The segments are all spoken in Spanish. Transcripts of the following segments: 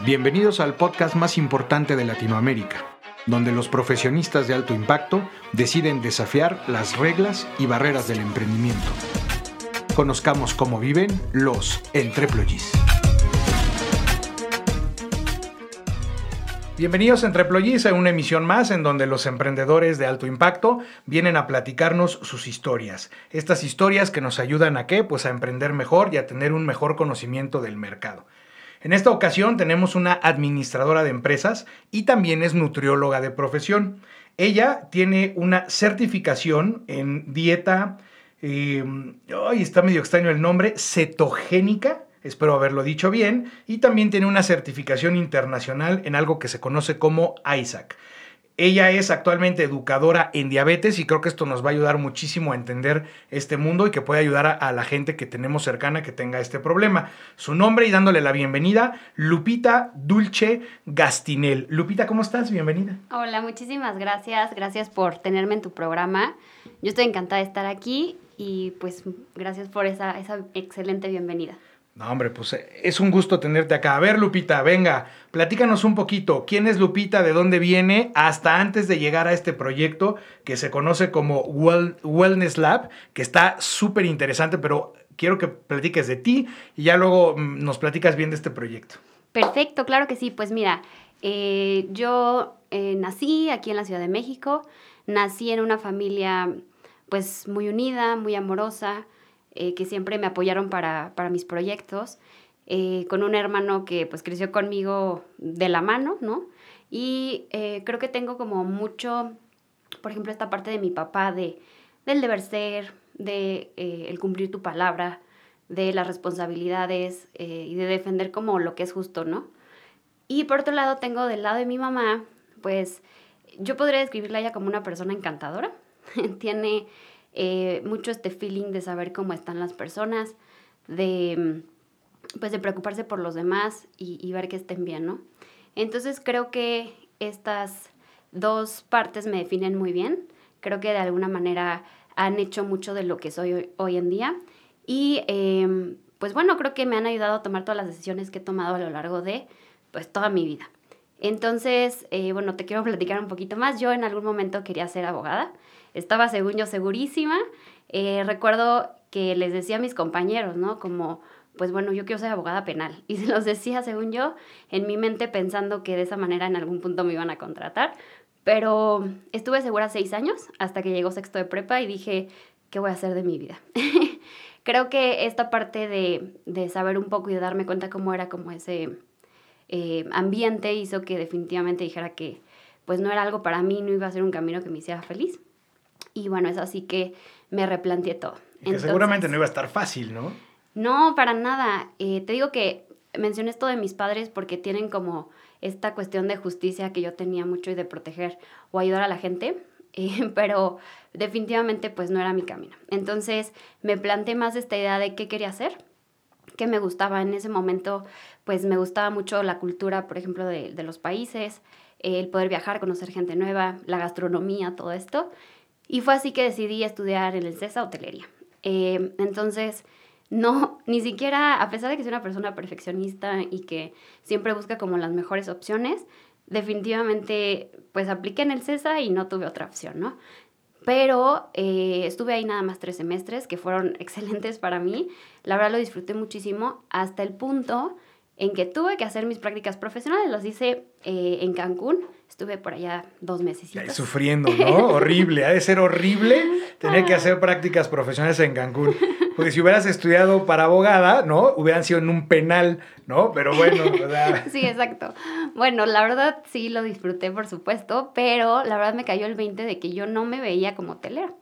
Bienvenidos al podcast más importante de Latinoamérica, donde los profesionistas de alto impacto deciden desafiar las reglas y barreras del emprendimiento. Conozcamos cómo viven los entreployees. Bienvenidos a Entreployees a una emisión más en donde los emprendedores de alto impacto vienen a platicarnos sus historias. Estas historias que nos ayudan a qué? Pues a emprender mejor y a tener un mejor conocimiento del mercado. En esta ocasión tenemos una administradora de empresas y también es nutrióloga de profesión. Ella tiene una certificación en dieta, eh, está medio extraño el nombre, cetogénica espero haberlo dicho bien, y también tiene una certificación internacional en algo que se conoce como ISAC. Ella es actualmente educadora en diabetes y creo que esto nos va a ayudar muchísimo a entender este mundo y que puede ayudar a, la gente que tenemos cercana que tenga este problema. Su nombre y dándole la bienvenida, Lupita Dulce Gastinel. Lupita, ¿cómo estás? Bienvenida. Hola, muchísimas gracias. Gracias por tenerme en tu programa. Yo estoy encantada de estar aquí y pues gracias por esa, esa excelente bienvenida. No, hombre, pues eh, es un gusto tenerte acá. A ver, Lupita, venga, platícanos un poquito. ¿Quién es Lupita? ¿De dónde viene? Hasta antes de llegar a este proyecto que se conoce como Wellness Lab, que está súper interesante, pero quiero que platiques de ti y ya luego mm, nos platicas bien de este proyecto. Perfecto, claro que sí. Pues mira, eh, yo eh, nací aquí en la Ciudad de México, nací en una familia pues muy unida, muy amorosa. Eh, que siempre me apoyaron para, mis proyectos, eh, con un hermano que pues creció conmigo de la mano, ¿no? Y eh, creo que tengo como mucho, por ejemplo, esta parte de mi papá, de, del deber ser, de el cumplir tu palabra, de las responsabilidades y de defender como lo que es justo, ¿no? Y por otro lado tengo del lado de mi mamá, pues yo podría describirla ella como una persona encantadora. Tiene eh, mucho este feeling de saber cómo están las personas, de, pues de preocuparse por los demás y, ver que estén bien, ¿no? Entonces creo que estas dos partes me definen muy bien. Creo que de alguna manera han hecho mucho de lo que soy hoy, en día. Y em, pues bueno, creo que me han ayudado a tomar todas las decisiones que he tomado a lo largo de pues toda mi vida. Entonces, eh, bueno, te quiero platicar un poquito más. Yo en algún momento quería ser abogada estaba, según yo, segurísima. Eh, recuerdo que les decía a mis compañeros, ¿no? Como, pues bueno, yo quiero ser abogada penal. Y se los decía, según yo, en mi mente pensando que de esa manera en algún punto me iban a contratar. Pero estuve segura seis años hasta que llegó sexto de prepa y dije, ¿qué voy a hacer de mi vida? Creo que esta parte de, saber un poco y de darme cuenta cómo era como ese eh, ambiente hizo que definitivamente dijera que pues no era algo para mí, no iba a ser un camino que me hiciera feliz. Y bueno, es así que me replanteé todo. Y que seguramente no iba a estar fácil, ¿no? No, para nada. Eh, te digo que mencioné esto de mis padres porque tienen como esta cuestión de justicia que yo tenía mucho y de proteger o ayudar a la gente, eh, pero definitivamente pues no era mi camino. Entonces me planteé más esta idea de qué quería hacer, qué me gustaba en ese momento, pues me gustaba mucho la cultura, por ejemplo, de, de los países, el poder viajar, conocer gente nueva, la gastronomía, todo esto. Y fue así que decidí estudiar en el CESA hotelería. Eh, entonces, no, ni siquiera, a pesar de que soy una persona perfeccionista y que siempre busca como las mejores opciones, definitivamente pues apliqué en el CESA y no tuve otra opción, ¿no? Pero eh, estuve ahí nada más tres semestres que fueron excelentes para mí. La verdad lo disfruté muchísimo hasta el punto en que tuve que hacer mis prácticas profesionales. Las hice eh, en Cancún. Estuve por allá dos meses. Sufriendo, ¿no? horrible. Ha de ser horrible tener que hacer prácticas profesionales en Cancún. Porque si hubieras estudiado para abogada, ¿no? Hubieran sido en un penal, ¿no? Pero bueno, Sí, exacto. Bueno, la verdad sí lo disfruté, por supuesto, pero la verdad me cayó el 20 de que yo no me veía como telero.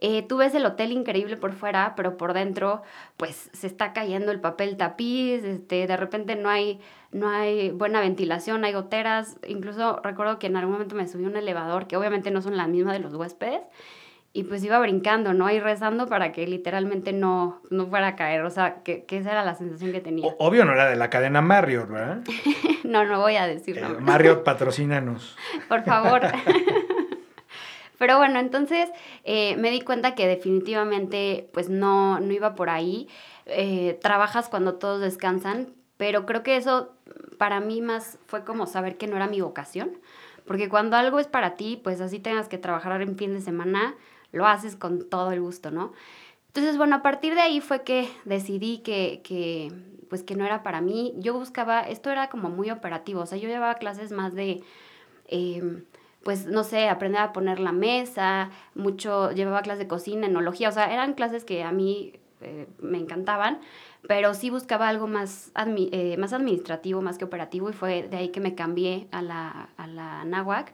Eh, tú ves el hotel increíble por fuera, pero por dentro, pues se está cayendo el papel tapiz, este, de repente no hay, no hay buena ventilación, hay goteras. Incluso recuerdo que en algún momento me subí a un elevador, que obviamente no son la misma de los huéspedes, y pues iba brincando, ¿no? Y rezando para que literalmente no, no fuera a caer. O sea, que, que esa era la sensación que tenía. obvio no era de la cadena Marriott, ¿verdad? no, no voy a decirlo. Eh, Marriott, patrocínanos. Por favor. Pero bueno, entonces eh, me di cuenta que definitivamente pues no, no iba por ahí. Eh, trabajas cuando todos descansan, pero creo que eso para mí más fue como saber que no era mi vocación, porque cuando algo es para ti, pues así tengas que trabajar en fin de semana, lo haces con todo el gusto, ¿no? Entonces, bueno, a partir de ahí fue que decidí que, que, pues que no era para mí. Yo buscaba, esto era como muy operativo, o sea, yo llevaba clases más de, em, pues, no sé, aprender a poner la mesa, mucho, llevaba clases de cocina, enología, o sea, eran clases que a mí eh, me encantaban, pero sí buscaba algo más, eh, más administrativo, más que operativo, y fue de ahí que me cambié a la, a la NAWAC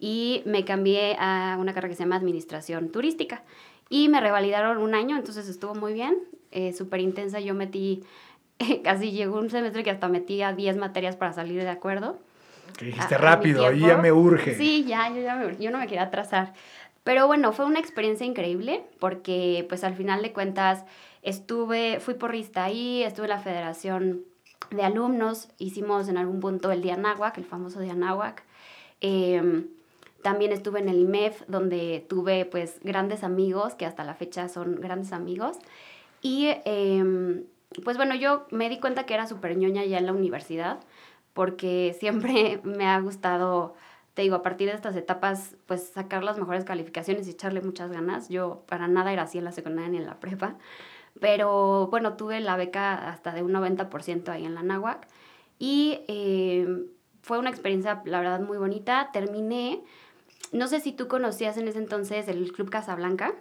y me cambié a una carrera que se llama Administración Turística. Y me revalidaron un año, entonces estuvo muy bien, eh, súper intensa. Yo metí, casi llegó un semestre que hasta metí a 10 materias para salir de acuerdo. Que dijiste rápido, ahí ya me urge. Sí, ya, yo, ya me, yo no me quería atrasar. Pero bueno, fue una experiencia increíble porque pues al final de cuentas estuve, fui porrista ahí, estuve en la federación de alumnos, hicimos en algún punto el Día Náhuac, el famoso Día Náhuac. Eh, también estuve en el IMEF, donde tuve pues grandes amigos, que hasta la fecha son grandes amigos. Y em, pues bueno, yo me di cuenta que era súper ñoña ya en la universidad, porque siempre me ha gustado, te digo, a partir de estas etapas, pues sacar las mejores calificaciones y echarle muchas ganas. Yo para nada era así en la secundaria ni en la prepa, pero bueno, tuve la beca hasta de un 90% ahí en la NAWAC y em, fue una experiencia, la verdad, muy bonita. Terminé no sé si tú conocías en ese entonces el Club Casablanca.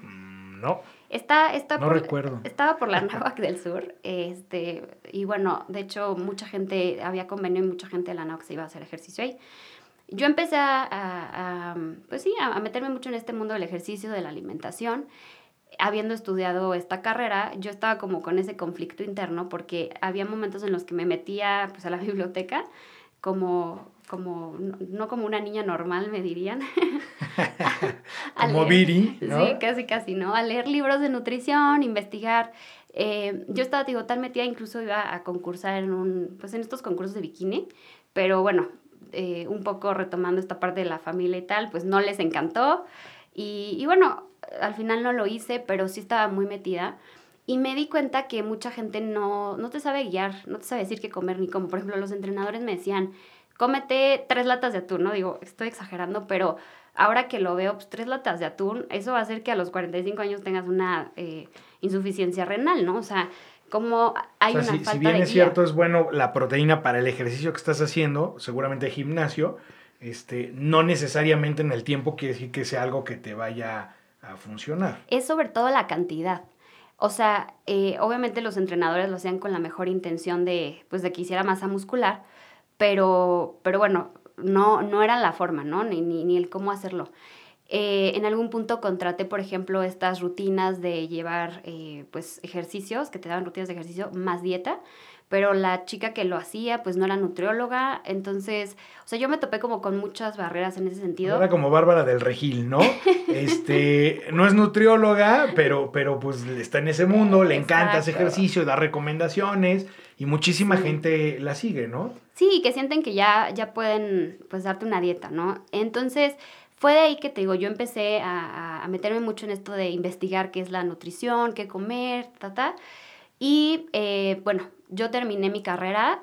Mm, no. Está, está no recuerdo. Estaba por la Náhuac del Sur. Este, y bueno, de hecho, mucha gente, había convenio y mucha gente de la Náhuac se iba a hacer ejercicio ahí. Yo empecé a, a, pues sí, a, meterme mucho en este mundo del ejercicio, de la alimentación. Habiendo estudiado esta carrera, yo estaba como con ese conflicto interno porque había momentos en los que me metía pues, a la biblioteca como como, no como una niña normal, me dirían. como Viri, ¿no? Sí, casi, casi, ¿no? A leer libros de nutrición, investigar. Eh, yo estaba, digo, tan metida, incluso iba a concursar en un, pues en estos concursos de bikini, pero bueno, eh, un poco retomando esta parte de la familia y tal, pues no les encantó. Y, y bueno, al final no lo hice, pero sí estaba muy metida. Y me di cuenta que mucha gente no, no te sabe guiar, no te sabe decir qué comer ni cómo. Por ejemplo, los entrenadores me decían, cómete tres latas de atún, ¿no? Digo, estoy exagerando, pero ahora que lo veo, pues tres latas de atún, eso va a hacer que a los 45 años tengas una eh, insuficiencia renal, ¿no? O sea, como hay una si, falta si bien es cierto, es bueno la proteína para el ejercicio que estás haciendo, seguramente gimnasio, este, no necesariamente en el tiempo quiere decir que sea algo que te vaya a funcionar. Es sobre todo la cantidad. O sea, eh, obviamente los entrenadores lo hacían con la mejor intención de, pues, de que hiciera masa muscular, pero, pero bueno, no, no era la forma, ¿no? Ni, ni, ni el cómo hacerlo. Eh, en algún punto contraté, por ejemplo, estas rutinas de llevar eh, pues ejercicios, que te daban rutinas de ejercicio más dieta, pero la chica que lo hacía pues no era nutrióloga, entonces, o sea, yo me topé como con muchas barreras en ese sentido. Era como Bárbara del Regil, ¿no? Este, no es nutrióloga, pero, pero pues está en ese mundo, le encanta ese ejercicio, da recomendaciones y muchísima gente la sigue, ¿no? Sí, que sienten que ya, ya pueden pues darte una dieta, ¿no? Entonces, fue de ahí que te digo, yo empecé a, a, meterme mucho en esto de investigar qué es la nutrición, qué comer, ta, ta. Y eh, bueno, yo terminé mi carrera,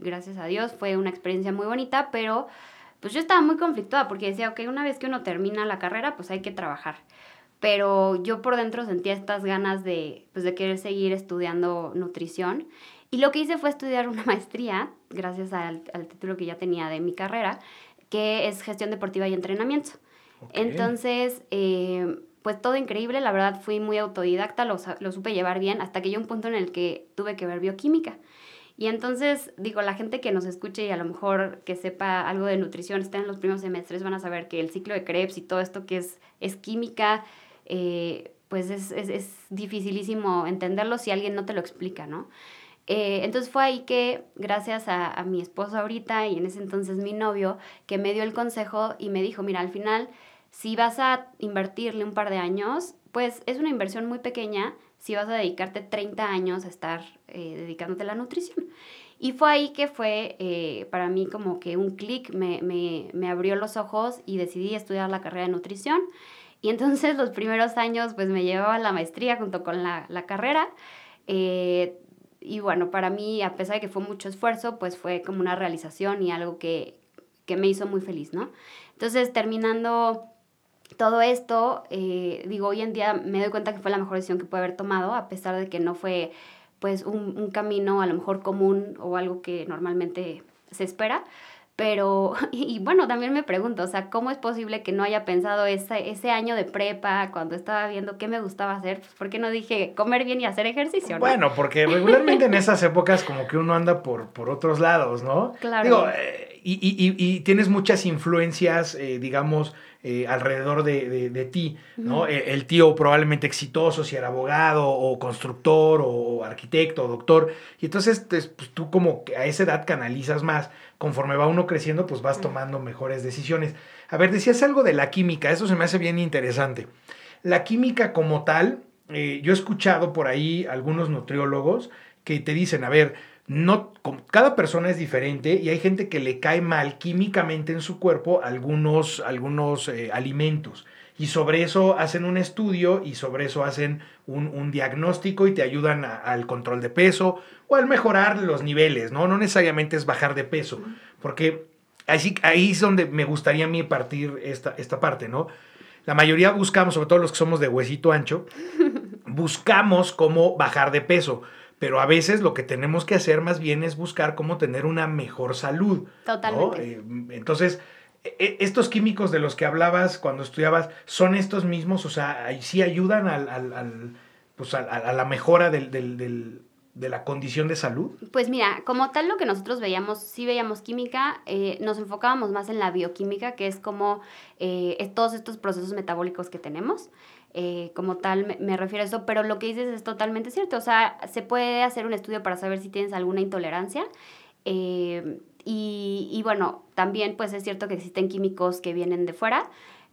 gracias a Dios, fue una experiencia muy bonita, pero pues yo estaba muy conflictuada porque decía, ok, una vez que uno termina la carrera, pues hay que trabajar pero yo por dentro sentía estas ganas de, pues, de querer seguir estudiando nutrición y lo que hice fue estudiar una maestría, gracias al, al título que ya tenía de mi carrera, que es gestión deportiva y entrenamiento. Entonces, eh, pues todo increíble, la verdad fui muy autodidacta, lo, lo supe llevar bien, hasta que llegó un punto en el que tuve que ver bioquímica. Y entonces, digo, la gente que nos escuche y a lo mejor que sepa algo de nutrición, está en los primeros semestres, van a saber que el ciclo de Krebs y todo esto que es, es química, eh, pues es, es, es, dificilísimo entenderlo si alguien no te lo explica, ¿no? Eh, entonces fue ahí que, gracias a, a, mi esposo ahorita y en ese entonces mi novio, que me dio el consejo y me dijo, mira, al final, si vas a invertirle un par de años, pues es una inversión muy pequeña si vas a dedicarte 30 años a estar eh, dedicándote a la nutrición. Y fue ahí que fue eh, para mí como que un clic, me, me, me abrió los ojos y decidí estudiar la carrera de nutrición. Y entonces los primeros años pues me llevaba la maestría junto con la, la carrera. Y bueno, para mí, a pesar de que fue mucho esfuerzo, pues fue como una realización y algo que, que me hizo muy feliz, ¿no? Entonces, terminando todo esto, eh, digo, hoy en día me doy cuenta que fue la mejor decisión que pude haber tomado, a pesar de que no fue pues un, un camino a lo mejor común o algo que normalmente se espera, pero, y, bueno, también me pregunto, o sea, ¿cómo es posible que no haya pensado ese, ese año de prepa cuando estaba viendo qué me gustaba hacer? Pues, ¿por qué no dije comer bien y hacer ejercicio? Bueno, porque regularmente en esas épocas como que uno anda por, por otros lados, ¿no? Claro. Digo, eh, y, y, y, tienes muchas influencias, eh, digamos, eh, alrededor de, de, ti, ¿no? E, el tío probablemente exitoso, si era abogado o constructor o, arquitecto o doctor, y entonces pues, tú como que a esa edad canalizas más, conforme va uno creciendo, pues vas tomando mejores decisiones. A ver, decías algo de la química, eso se me hace bien interesante. La química como tal, eh, yo he escuchado por ahí algunos nutriólogos que te dicen, a ver, no, cada persona es diferente y hay gente que le cae mal químicamente en su cuerpo algunos, algunos eh, alimentos. Y sobre eso hacen un estudio y sobre eso hacen un, diagnóstico y te ayudan al control de peso o al mejorar los niveles, ¿no? No necesariamente es bajar de peso, porque ahí, ahí es donde me gustaría a mí partir esta, esta parte, ¿no? La mayoría buscamos, sobre todo los que somos de huesito ancho, buscamos cómo bajar de peso pero a veces lo que tenemos que hacer más bien es buscar cómo tener una mejor salud. Totalmente. Eh, entonces, estos químicos de los que hablabas cuando estudiabas, ¿son estos mismos? O sea, ¿sí ayudan al, al, pues a, la mejora del, del, de la condición de salud? Pues mira, como tal lo que nosotros veíamos, sí veíamos química, eh, nos enfocábamos más en la bioquímica, que es como eh, todos estos procesos metabólicos que tenemos. Eh, como tal me, refiero a eso, pero lo que dices es totalmente cierto, o sea, se puede hacer un estudio para saber si tienes alguna intolerancia. Y, y, bueno, también pues es cierto que existen químicos que vienen de fuera,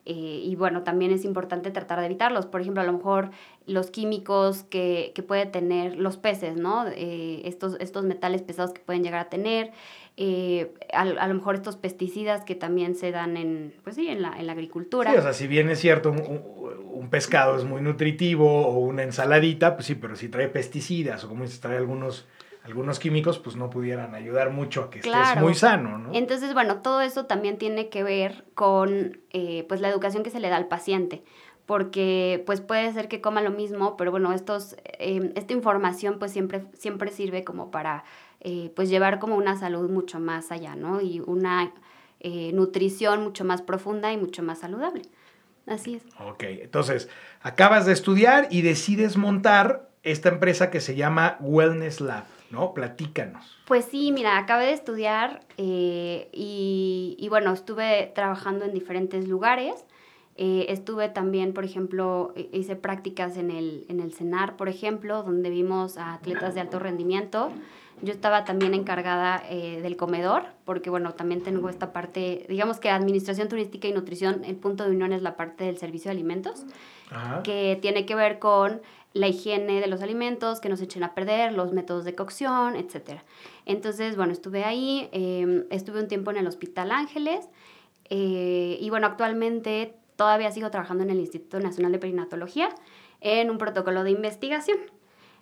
eh, y bueno, también es importante tratar de evitarlos. Por ejemplo, a lo mejor los químicos que, que pueden tener los peces, ¿no? Eh, estos, estos metales pesados que pueden llegar a tener. Eh, a, a, lo mejor estos pesticidas que también se dan en, pues sí, en, la, en la agricultura. Sí, o sea, si bien es cierto, un, un, pescado es muy nutritivo o una ensaladita, pues sí, pero si trae pesticidas o como dices, trae algunos algunos químicos pues no pudieran ayudar mucho a que estés muy sano, ¿no? Entonces, bueno, todo eso también tiene que ver con eh, pues la educación que se le da al paciente, porque pues puede ser que coma lo mismo, pero bueno, estos, em, esta información pues siempre, siempre sirve como para eh, pues llevar como una salud mucho más allá, ¿no? Y una eh, nutrición mucho más profunda y mucho más saludable. Así es. Ok, entonces, acabas de estudiar y decides montar esta empresa que se llama Wellness Lab. ¿No? Platícanos. Pues sí, mira, acabé de estudiar eh, y, bueno, estuve trabajando en diferentes lugares. Eh, estuve también, por ejemplo, hice prácticas en el, en el CENAR, por ejemplo, donde vimos a atletas de alto rendimiento. Yo estaba también encargada eh, del comedor, porque bueno, también tengo esta parte, digamos que administración turística y nutrición, el punto de unión es la parte del servicio de alimentos, que tiene que ver con la higiene de los alimentos, que nos echen a perder, los métodos de cocción, etc. Entonces, bueno, estuve ahí, em, estuve un tiempo en el Hospital Ángeles eh, y bueno, actualmente todavía sigo trabajando en el Instituto Nacional de Perinatología en un protocolo de investigación.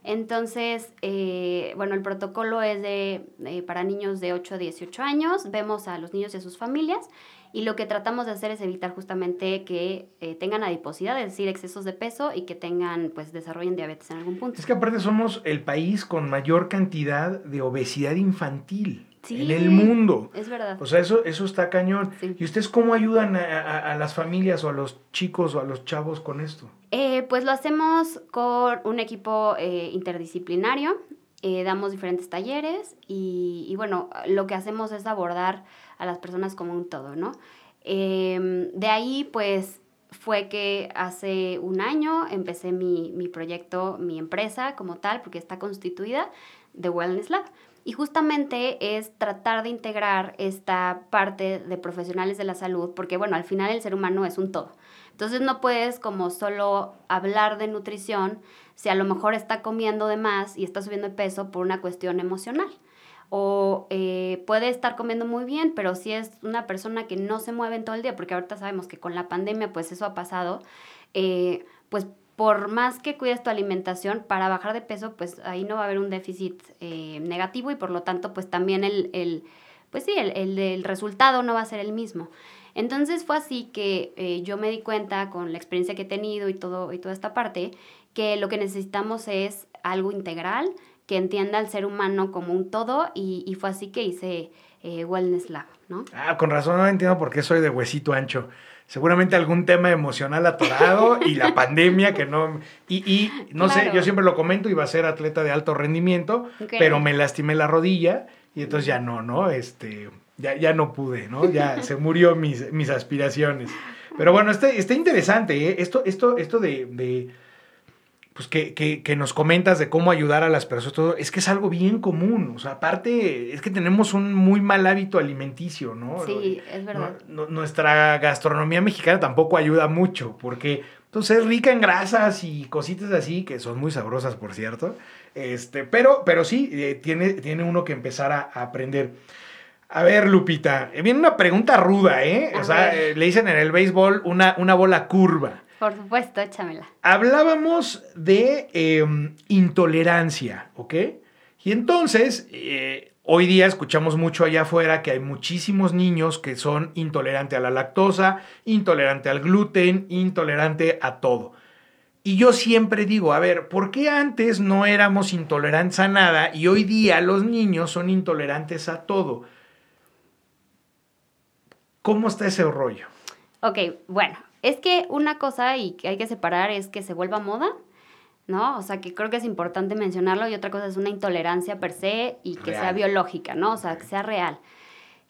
Entonces, eh, bueno, el protocolo es de, eh, para niños de 8 a 18 años. Vemos a los niños y a sus familias y lo que tratamos de hacer es evitar justamente que eh, tengan adiposidad, es decir, excesos de peso y que tengan, pues, desarrollen diabetes en algún punto. Es que aparte somos el país con mayor cantidad de obesidad infantil. en el mundo. Es verdad. O sea, eso, eso está cañón. ¿Y ustedes cómo ayudan a, las familias o a los chicos o a los chavos con esto? Eh, pues lo hacemos con un equipo eh, interdisciplinario. damos diferentes talleres y, y, bueno, lo que hacemos es abordar a las personas como un todo, ¿no? Em, de ahí, pues, fue que hace un año empecé mi, mi, proyecto, mi empresa como tal, porque está constituida de Wellness Lab. Y justamente es tratar de integrar esta parte de profesionales de la salud, porque bueno, al final el ser humano es un todo. Entonces no puedes como solo hablar de nutrición si a lo mejor está comiendo de más y está subiendo de peso por una cuestión emocional. O eh, puede estar comiendo muy bien, pero si es una persona que no se mueve en todo el día, porque ahorita sabemos que con la pandemia pues eso ha pasado, eh, pues por más que cuides tu alimentación, para bajar de peso, pues ahí no va a haber un déficit eh, negativo y por lo tanto, pues también el, el pues sí, el, el, resultado no va a ser el mismo. Entonces fue así que eh, yo me di cuenta con la experiencia que he tenido y, todo, y toda esta parte, que lo que necesitamos es algo integral, que entienda al ser humano como un todo y, y fue así que hice eh, Wellness Lab, ¿no? Ah, con razón no entiendo por qué soy de huesito ancho seguramente algún tema emocional atorado y la pandemia que no... Y, y no sé, yo siempre lo comento, iba a ser atleta de alto rendimiento, pero me lastimé la rodilla y entonces ya no, ¿no? Este, ya, ya no pude, ¿no? Ya se murió mis, mis aspiraciones. Pero bueno, está, está interesante, ¿eh? Esto, esto, esto de pues que, que, que, nos comentas de cómo ayudar a las personas, todo, es que es algo bien común. O sea, aparte, es que tenemos un muy mal hábito alimenticio, ¿no? Sí, es verdad. nuestra gastronomía mexicana tampoco ayuda mucho, porque entonces es rica en grasas y cositas así, que son muy sabrosas, por cierto. Este, pero, pero sí, eh, tiene, tiene uno que empezar a, aprender. A ver, Lupita, eh, viene una pregunta ruda, ¿eh? o sea, eh, le dicen en el béisbol una, una bola curva. Por supuesto, échamela. Hablábamos de em, intolerancia, ¿ok? Y entonces, eh, hoy día escuchamos mucho allá afuera que hay muchísimos niños que son intolerantes a la lactosa, intolerante al gluten, intolerante a todo. Y yo siempre digo, a ver, ¿por qué antes no éramos intolerantes a nada y hoy día los niños son intolerantes a todo? ¿Cómo está ese rollo? Ok, bueno, es que una cosa y que hay que separar es que se vuelva moda, ¿no? O sea, que creo que es importante mencionarlo y otra cosa es una intolerancia per se y que sea biológica, ¿no? O sea, que sea real.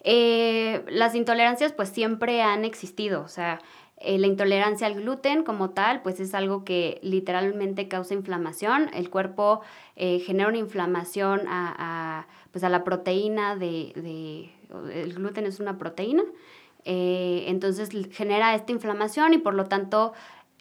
Eh, las intolerancias pues siempre han existido, o sea, eh, la intolerancia al gluten como tal, pues es algo que literalmente causa inflamación. El cuerpo eh, genera una inflamación a, pues a la proteína de, de, El gluten es una proteína. Eh, entonces genera esta inflamación y por lo tanto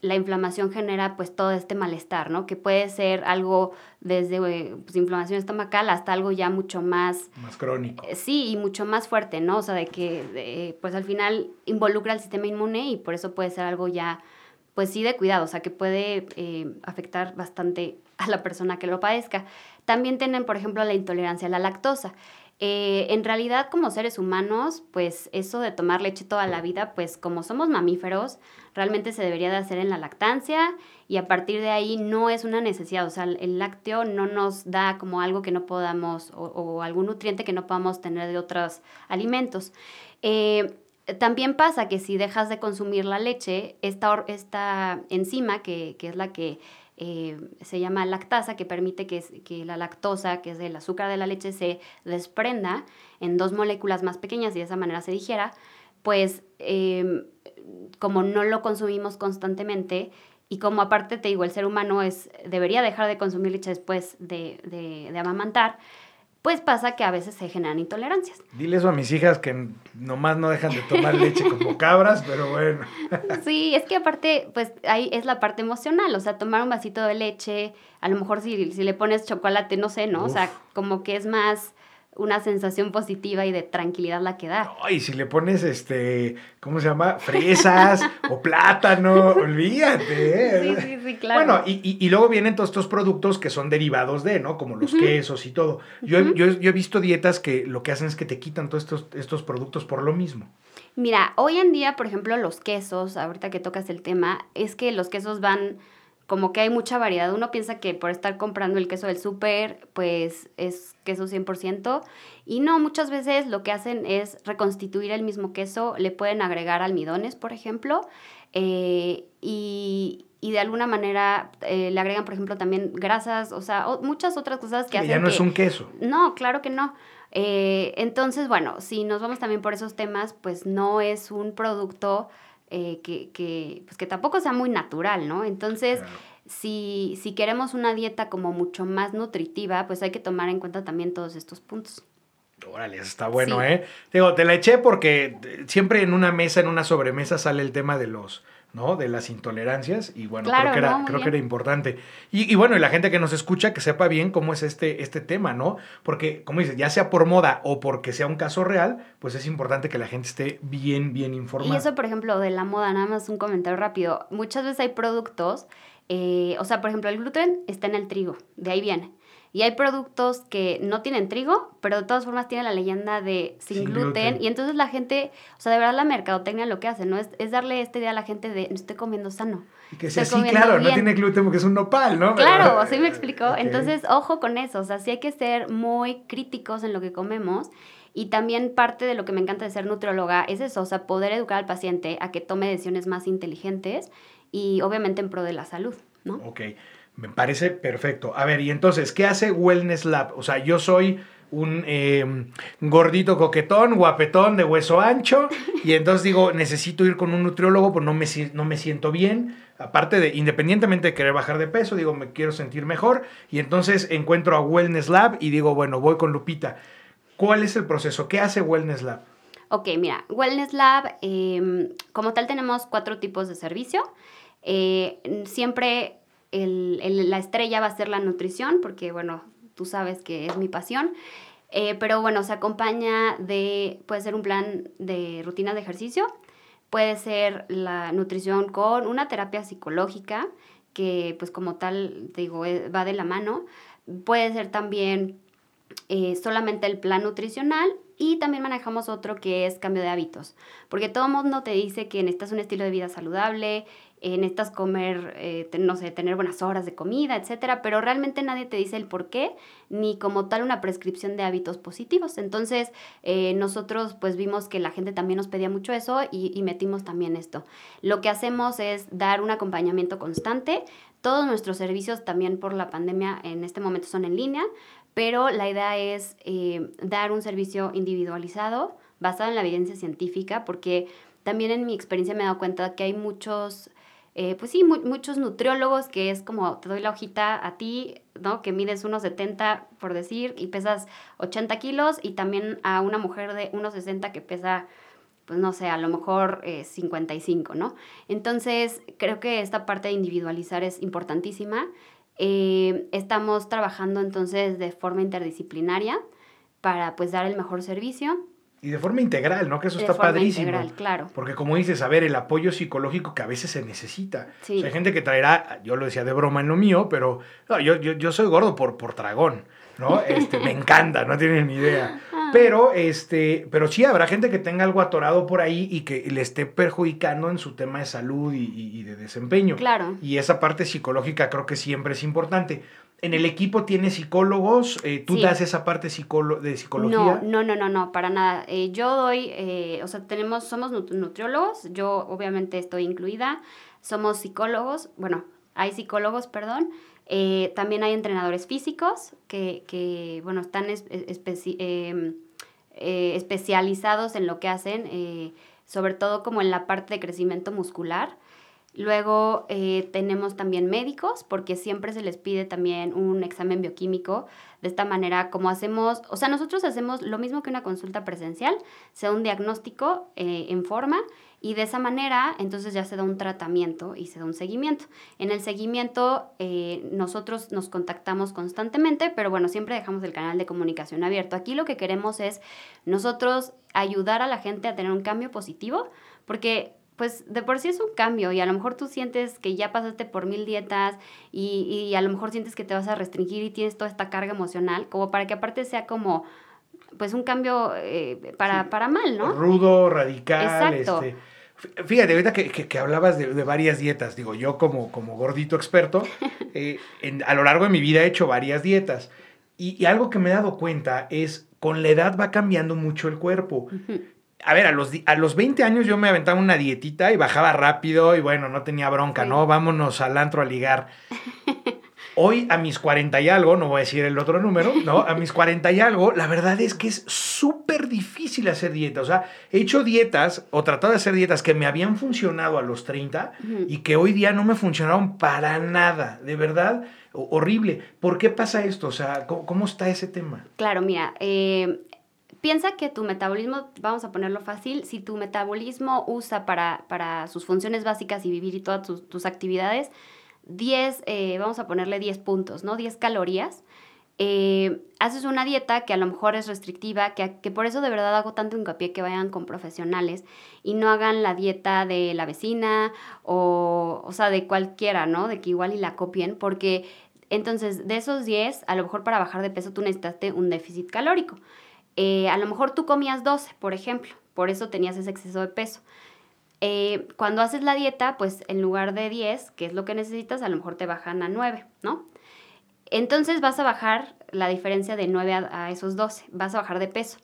la inflamación genera pues todo este malestar, ¿no? Que puede ser algo desde eh, pues, inflamación estomacal hasta algo ya mucho más... Más crónico. Eh, sí, y mucho más fuerte, ¿no? O sea, de que pues al final involucra al sistema inmune y por eso puede ser algo ya, pues sí, de cuidado, o sea, que puede afectar bastante a la persona que lo padezca. También tienen, por ejemplo, la intolerancia a la lactosa. Eh, en realidad, como seres humanos, pues eso de tomar leche toda la vida, pues como somos mamíferos, realmente se debería de hacer en la lactancia y a partir de ahí no es una necesidad, o sea, el lácteo no nos da como algo que no podamos o, algún nutriente que no podamos tener de otros alimentos. Eh, también pasa que si dejas de consumir la leche, esta, esta enzima, que, que es la que eh, se llama lactasa, que permite que, que, la lactosa, que es el azúcar de la leche, se desprenda en dos moléculas más pequeñas y de esa manera se digiera, pues em, como no lo consumimos constantemente y como aparte te digo, el ser humano es, debería dejar de consumir leche después de, de, de amamantar, pues pasa que a veces se generan intolerancias. Dile eso a mis hijas que nomás no dejan de tomar leche como cabras, pero bueno. Sí, es que aparte, pues ahí es la parte emocional, o sea, tomar un vasito de leche, a lo mejor si, si le pones chocolate, no sé, ¿no? O sea, como que es más una sensación positiva y de tranquilidad la que da. y si le pones, este, ¿cómo se llama? Fresas o plátano, olvídate. Sí, sí, sí, claro. Bueno, y, y, luego vienen todos estos productos que son derivados de, ¿no? Como los quesos y todo. Yo, yo, yo, he visto dietas que lo que hacen es que te quitan todos estos, estos productos por lo mismo. Mira, hoy en día, por ejemplo, los quesos, ahorita que tocas el tema, es que los quesos van como que hay mucha variedad. Uno piensa que por estar comprando el queso del súper, pues es queso 100%. Y no, muchas veces lo que hacen es reconstituir el mismo queso. Le pueden agregar almidones, por ejemplo. Eh, y, de alguna manera eh, le agregan, por ejemplo, también grasas, o sea, muchas otras cosas que hacen. Ya no es un queso. No, claro que no. Eh, entonces, bueno, si nos vamos también por esos temas, pues no es un producto eh, que, que, pues que tampoco sea muy natural, ¿no? Entonces, si, si queremos una dieta como mucho más nutritiva, pues hay que tomar en cuenta también todos estos puntos. Órale, eso está bueno, ¿eh? Digo, te la eché porque siempre en una mesa, en una sobremesa sale el tema de los ¿no? De las intolerancias y bueno, creo, que era, creo que era importante. Y, y, bueno, y la gente que nos escucha que sepa bien cómo es este, este tema, ¿no? Porque, como dices, ya sea por moda o porque sea un caso real, pues es importante que la gente esté bien, bien informada. Y eso, por ejemplo, de la moda, nada más un comentario rápido. Muchas veces hay productos Eh, o sea, por ejemplo, el gluten está en el trigo, de ahí viene. Y hay productos que no tienen trigo, pero de todas formas tienen la leyenda de sin, gluten, Y entonces la gente, o sea, de verdad la mercadotecnia lo que hace, ¿no? Es, es darle esta idea a la gente de, estoy comiendo sano. Y que sea así, claro, no tiene gluten porque es un nopal, ¿no? Claro, así me explicó. Entonces, ojo con eso. O sea, sí hay que ser muy críticos en lo que comemos. Y también parte de lo que me encanta de ser nutrióloga es eso, o sea, poder educar al paciente a que tome decisiones más inteligentes y obviamente en pro de la salud, ¿no? Ok. Me parece perfecto. A ver, y entonces, ¿qué hace Wellness Lab? O sea, yo soy un em, gordito coquetón, guapetón de hueso ancho, y entonces digo, necesito ir con un nutriólogo, pues no me, no me siento bien. Aparte de, independientemente de querer bajar de peso, digo, me quiero sentir mejor, y entonces encuentro a Wellness Lab y digo, bueno, voy con Lupita. ¿Cuál es el proceso? ¿Qué hace Wellness Lab? Ok, mira, Wellness Lab, em, como tal tenemos cuatro tipos de servicio. Eh, siempre la estrella va a ser la nutrición, porque bueno, tú sabes que es mi pasión. Eh, pero bueno, se acompaña de, puede ser un plan de rutina de ejercicio, puede ser la nutrición con una terapia psicológica, que pues como tal, digo, eh, va de la mano. Puede ser también eh, solamente el plan nutricional y también manejamos otro que es cambio de hábitos, porque todo el mundo te dice que necesitas un estilo de vida saludable, eh, necesitas comer, eh, no sé, tener buenas horas de comida, etcétera, pero realmente nadie te dice el por qué, ni como tal una prescripción de hábitos positivos. Entonces, eh, nosotros pues vimos que la gente también nos pedía mucho eso y, y metimos también esto. Lo que hacemos es dar un acompañamiento constante. Todos nuestros servicios también por la pandemia en este momento son en línea, pero la idea es dar un servicio individualizado basado en la evidencia científica, porque también en mi experiencia me he dado cuenta que hay muchos eh, pues sí, muchos nutriólogos que es como te doy la hojita a ti, ¿no? Que mides unos 70, por decir, y pesas 80 kilos, y también a una mujer de unos 60 que pesa, pues no sé, a lo mejor 55, eh, ¿no? Entonces, creo que esta parte de individualizar es importantísima. Eh, estamos trabajando entonces de forma interdisciplinaria para pues dar el mejor servicio y de forma integral, ¿no? Que eso está forma padrísimo. Integral, claro. Porque como dices, a ver, el apoyo psicológico que a veces se necesita. Sí. hay gente que traerá, yo lo decía de broma en lo mío, pero no, yo, yo, yo soy gordo por, por dragón, ¿no? Este, me encanta, no tienen ni idea. Ah. Pero, este, pero sí habrá gente que tenga algo atorado por ahí y que le esté perjudicando en su tema de salud y, y de desempeño. Claro. Y esa parte psicológica creo que siempre es importante. ¿En el equipo tiene psicólogos? Eh, ¿Tú das esa parte de psicología? No, no, no, no, no para nada. Eh, yo doy, eh, o sea, tenemos, somos nutriólogos, yo obviamente estoy incluida, somos psicólogos, bueno, hay psicólogos, perdón, también hay entrenadores físicos que, que bueno, están em, especializados en lo que hacen, sobre todo como en la parte de crecimiento muscular. Luego eh, tenemos también médicos, porque siempre se les pide también un examen bioquímico. De esta manera, como hacemos, o sea, nosotros hacemos lo mismo que una consulta presencial, sea un diagnóstico eh, en forma y de esa manera entonces ya se da un tratamiento y se da un seguimiento. En el seguimiento eh, nosotros nos contactamos constantemente, pero bueno, siempre dejamos el canal de comunicación abierto. Aquí lo que queremos es nosotros ayudar a la gente a tener un cambio positivo, porque pues de por sí es un cambio y a lo mejor tú sientes que ya pasaste por mil dietas y, y, a lo mejor sientes que te vas a restringir y tienes toda esta carga emocional, como para que aparte sea como pues un cambio eh, para, para mal, ¿no? Rudo, radical. Exacto. Este, fíjate, ahorita que, que, hablabas de, de, varias dietas, digo, yo como, como gordito experto, eh, en, a lo largo de mi vida he hecho varias dietas. Y, y, algo que me he dado cuenta es, con la edad va cambiando mucho el cuerpo a ver, a los, a los 20 años yo me aventaba una dietita y bajaba rápido y bueno, no tenía bronca, ¿no? Vámonos al antro a ligar. Hoy, a mis 40 y algo, no voy a decir el otro número, ¿no? A mis 40 y algo, la verdad es que es súper difícil hacer dieta. O sea, he hecho dietas o tratado de hacer dietas que me habían funcionado a los 30 y que hoy día no me funcionaron para nada. De verdad, horrible. ¿Por qué pasa esto? O sea, ¿cómo, está ese tema? Claro, mira, eh, piensa que tu metabolismo, vamos a ponerlo fácil, si tu metabolismo usa para, para sus funciones básicas y vivir y todas tus, actividades, 10, eh, vamos a ponerle 10 puntos, ¿no? 10 calorías. eh, haces una dieta que a lo mejor es restrictiva, que, que, por eso de verdad hago tanto hincapié que vayan con profesionales y no hagan la dieta de la vecina o, o sea, de cualquiera, ¿no? De que igual y la copien, porque entonces de esos 10, a lo mejor para bajar de peso tú necesitaste un déficit calórico. Eh, a lo mejor tú comías 12, por ejemplo, por eso tenías ese exceso de peso. Eh, cuando haces la dieta, pues en lugar de 10, que es lo que necesitas, a lo mejor te bajan a 9, ¿no? Entonces vas a bajar la diferencia de 9 a, esos 12, vas a bajar de peso.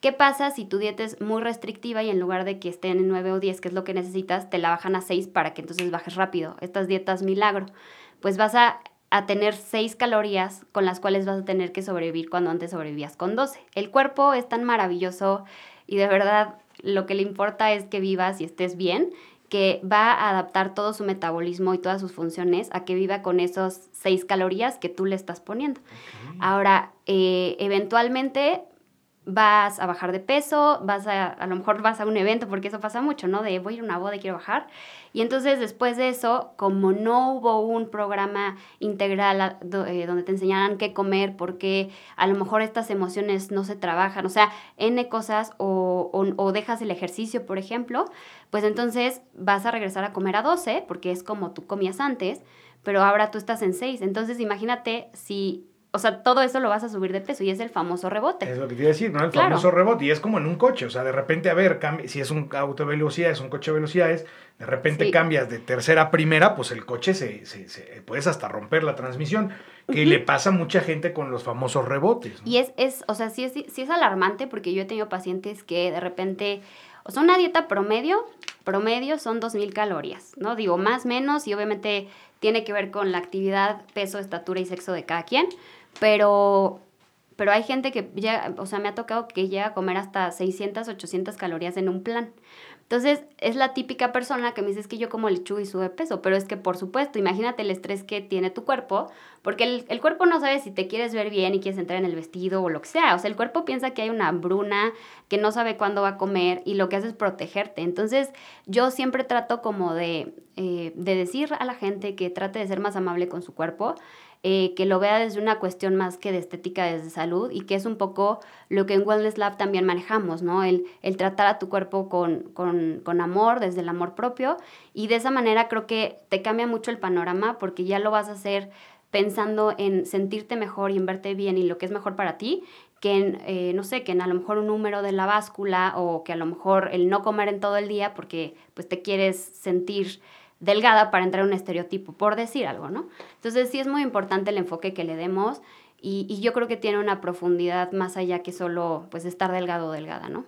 ¿Qué pasa si tu dieta es muy restrictiva y en lugar de que estén en 9 o 10, que es lo que necesitas, te la bajan a 6 para que entonces bajes rápido? Estas dietas milagro. Pues vas a, a tener 6 calorías con las cuales vas a tener que sobrevivir cuando antes sobrevivías con 12. El cuerpo es tan maravilloso y de verdad lo que le importa es que vivas y estés bien, que va a adaptar todo su metabolismo y todas sus funciones a que viva con esos seis calorías que tú le estás poniendo. Ahora, eh, eventualmente vas a bajar de peso, vas a, a lo mejor vas a un evento, porque eso pasa mucho, ¿no? De voy a ir a una boda y quiero bajar. Y entonces después de eso, como no hubo un programa integral eh, donde te enseñaran qué comer, porque a lo mejor estas emociones no se trabajan, o sea, N cosas, o, o, o dejas el ejercicio, por ejemplo, pues entonces vas a regresar a comer a 12, porque es como tú comías antes, pero ahora tú estás en 6. Entonces imagínate si o sea, todo eso lo vas a subir de peso y es el famoso rebote. Es lo que te iba a decir, ¿no? El famoso rebote. Y es como en un coche. O sea, de repente, a ver, si es un auto de velocidad, es un coche de velocidades, de repente cambias de tercera a primera, pues el coche se, se, puedes hasta romper la transmisión. Que le pasa a mucha gente con los famosos rebotes. Y es, es, o sea, sí es, sí es alarmante porque yo he tenido pacientes que de repente, o sea, una dieta promedio, promedio son 2.000 calorías, ¿no? Digo, más, menos, y obviamente tiene que ver con la actividad, peso, estatura y sexo de cada quien pero, pero hay gente que ya, o sea, me ha tocado que llega a comer hasta 600, 800 calorías en un plan. Entonces, es la típica persona que me dice, es que yo como lechuga y sube peso, pero es que, por supuesto, imagínate el estrés que tiene tu cuerpo, porque el, el, cuerpo no sabe si te quieres ver bien y quieres entrar en el vestido o lo que sea. O sea, el cuerpo piensa que hay una hambruna, que no sabe cuándo va a comer y lo que hace es protegerte. Entonces, yo siempre trato como de, eh, de decir a la gente que trate de ser más amable con su cuerpo eh, que lo vea desde una cuestión más que de estética, desde salud, y que es un poco lo que en Wellness Lab también manejamos, ¿no? El, el tratar a tu cuerpo con, con, con, amor, desde el amor propio, y de esa manera creo que te cambia mucho el panorama porque ya lo vas a hacer pensando en sentirte mejor y en verte bien y lo que es mejor para ti, que en, eh, no sé, que en a lo mejor un número de la báscula o que a lo mejor el no comer en todo el día porque pues te quieres sentir delgada para entrar en un estereotipo, por decir algo, ¿no? Entonces sí es muy importante el enfoque que le demos y, y yo creo que tiene una profundidad más allá que solo pues estar delgado o delgada, ¿no?